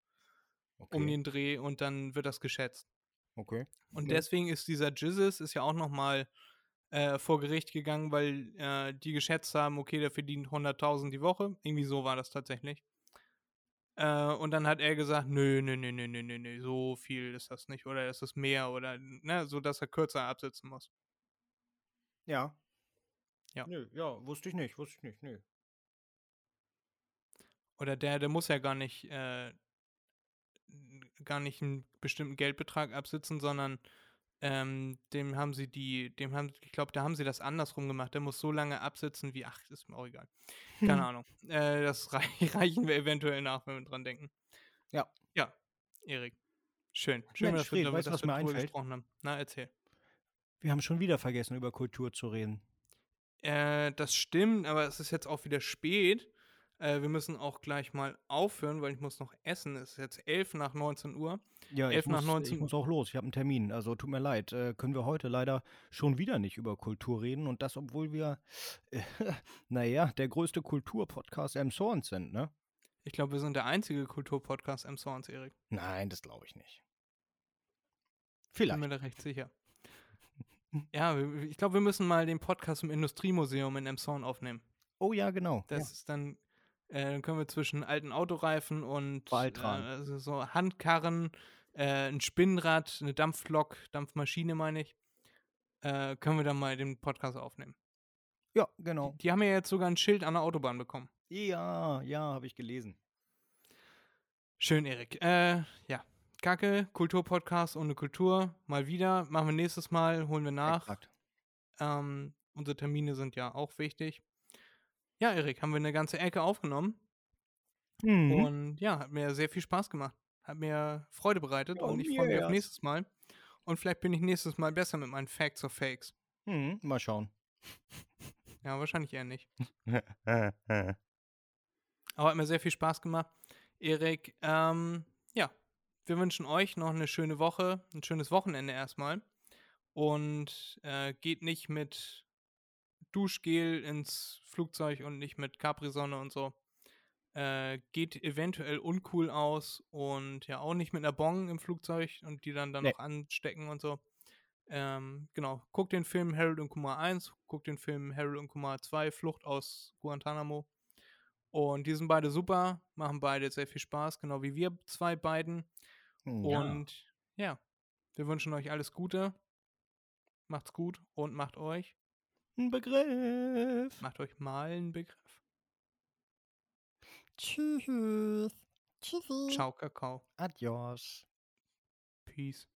okay. um den Dreh und dann wird das geschätzt. Okay. Und ja. deswegen ist dieser Jizzes ist ja auch nochmal äh, vor Gericht gegangen, weil äh, die geschätzt haben, okay, der verdient 100.000 die Woche. Irgendwie so war das tatsächlich. Äh, und dann hat er gesagt, nö, nö, nö, nö, nö, nö, nö, so viel ist das nicht. Oder ist es mehr oder, ne, so dass er kürzer absitzen muss. Ja. Ja. Nö, ja, wusste ich nicht, wusste ich nicht, nö. Oder der, der muss ja gar nicht, äh, gar nicht einen bestimmten Geldbetrag absitzen, sondern ähm, dem haben sie die, dem haben, ich glaube, da haben sie das andersrum gemacht. Der muss so lange absitzen wie, ach, ist mir auch egal. Keine Ahnung. Äh, das rei reichen wir eventuell nach, wenn wir dran denken. Ja. Ja, Erik. Schön. Schön, Mensch, dass Fred, wir, weißt, dass was wir mir gesprochen haben. Na, erzähl. Wir haben schon wieder vergessen, über Kultur zu reden. Äh, das stimmt, aber es ist jetzt auch wieder spät. Äh, wir müssen auch gleich mal aufhören, weil ich muss noch essen. Es ist jetzt 11 nach 19 Uhr. Ja, 11 ich, nach muss, 19 ich muss auch los. Ich habe einen Termin. Also tut mir leid. Äh, können wir heute leider schon wieder nicht über Kultur reden. Und das, obwohl wir, äh, naja, der größte Kulturpodcast M. Sorns sind, ne? Ich glaube, wir sind der einzige Kulturpodcast M. Sorns, Erik. Nein, das glaube ich nicht. Vielleicht. Ich bin mir da recht sicher. ja, ich glaube, wir müssen mal den Podcast im Industriemuseum in Emshorn aufnehmen. Oh ja, genau. Das ja. ist dann äh, dann können wir zwischen alten Autoreifen und äh, also so Handkarren, äh, ein Spinnrad, eine Dampflok, Dampfmaschine meine ich, äh, können wir dann mal den Podcast aufnehmen. Ja, genau. Die, die, haben ja jetzt sogar ein Schild an der Autobahn bekommen. Ja, ja, habe ich gelesen. Schön, Erik. Äh, ja. Kacke, Kulturpodcast ohne Kultur. Mal wieder. Machen wir nächstes Mal, holen wir nach. Ähm, unsere Termine sind ja auch wichtig. Ja, Erik, haben wir eine ganze Ecke aufgenommen. Mhm. Und ja, hat mir sehr viel Spaß gemacht. Hat mir Freude bereitet oh, und ich freue mich auf nächstes Mal. Und vielleicht bin ich nächstes Mal besser mit meinen Facts or Fakes. Mhm, mal schauen. Ja, wahrscheinlich eher nicht. Aber hat mir sehr viel Spaß gemacht. Erik, ähm, ja, wir wünschen euch noch eine schöne Woche, ein schönes Wochenende erstmal. Und äh, geht nicht mit Duschgel ins Flugzeug und nicht mit Capri-Sonne und so. Äh, geht eventuell uncool aus und ja auch nicht mit einer Bong im Flugzeug und die dann, dann nee. noch anstecken und so. Ähm, genau, guckt den Film Harold und Kumar 1, guckt den Film Harold und Kumar 2, Flucht aus Guantanamo. Und die sind beide super, machen beide sehr viel Spaß, genau wie wir zwei beiden. Hm, ja. Und ja, wir wünschen euch alles Gute. Macht's gut und macht euch ein Begriff. Macht euch mal einen Begriff. Tschüss. Tschüssi. Ciao, Kakao. Adios. Peace.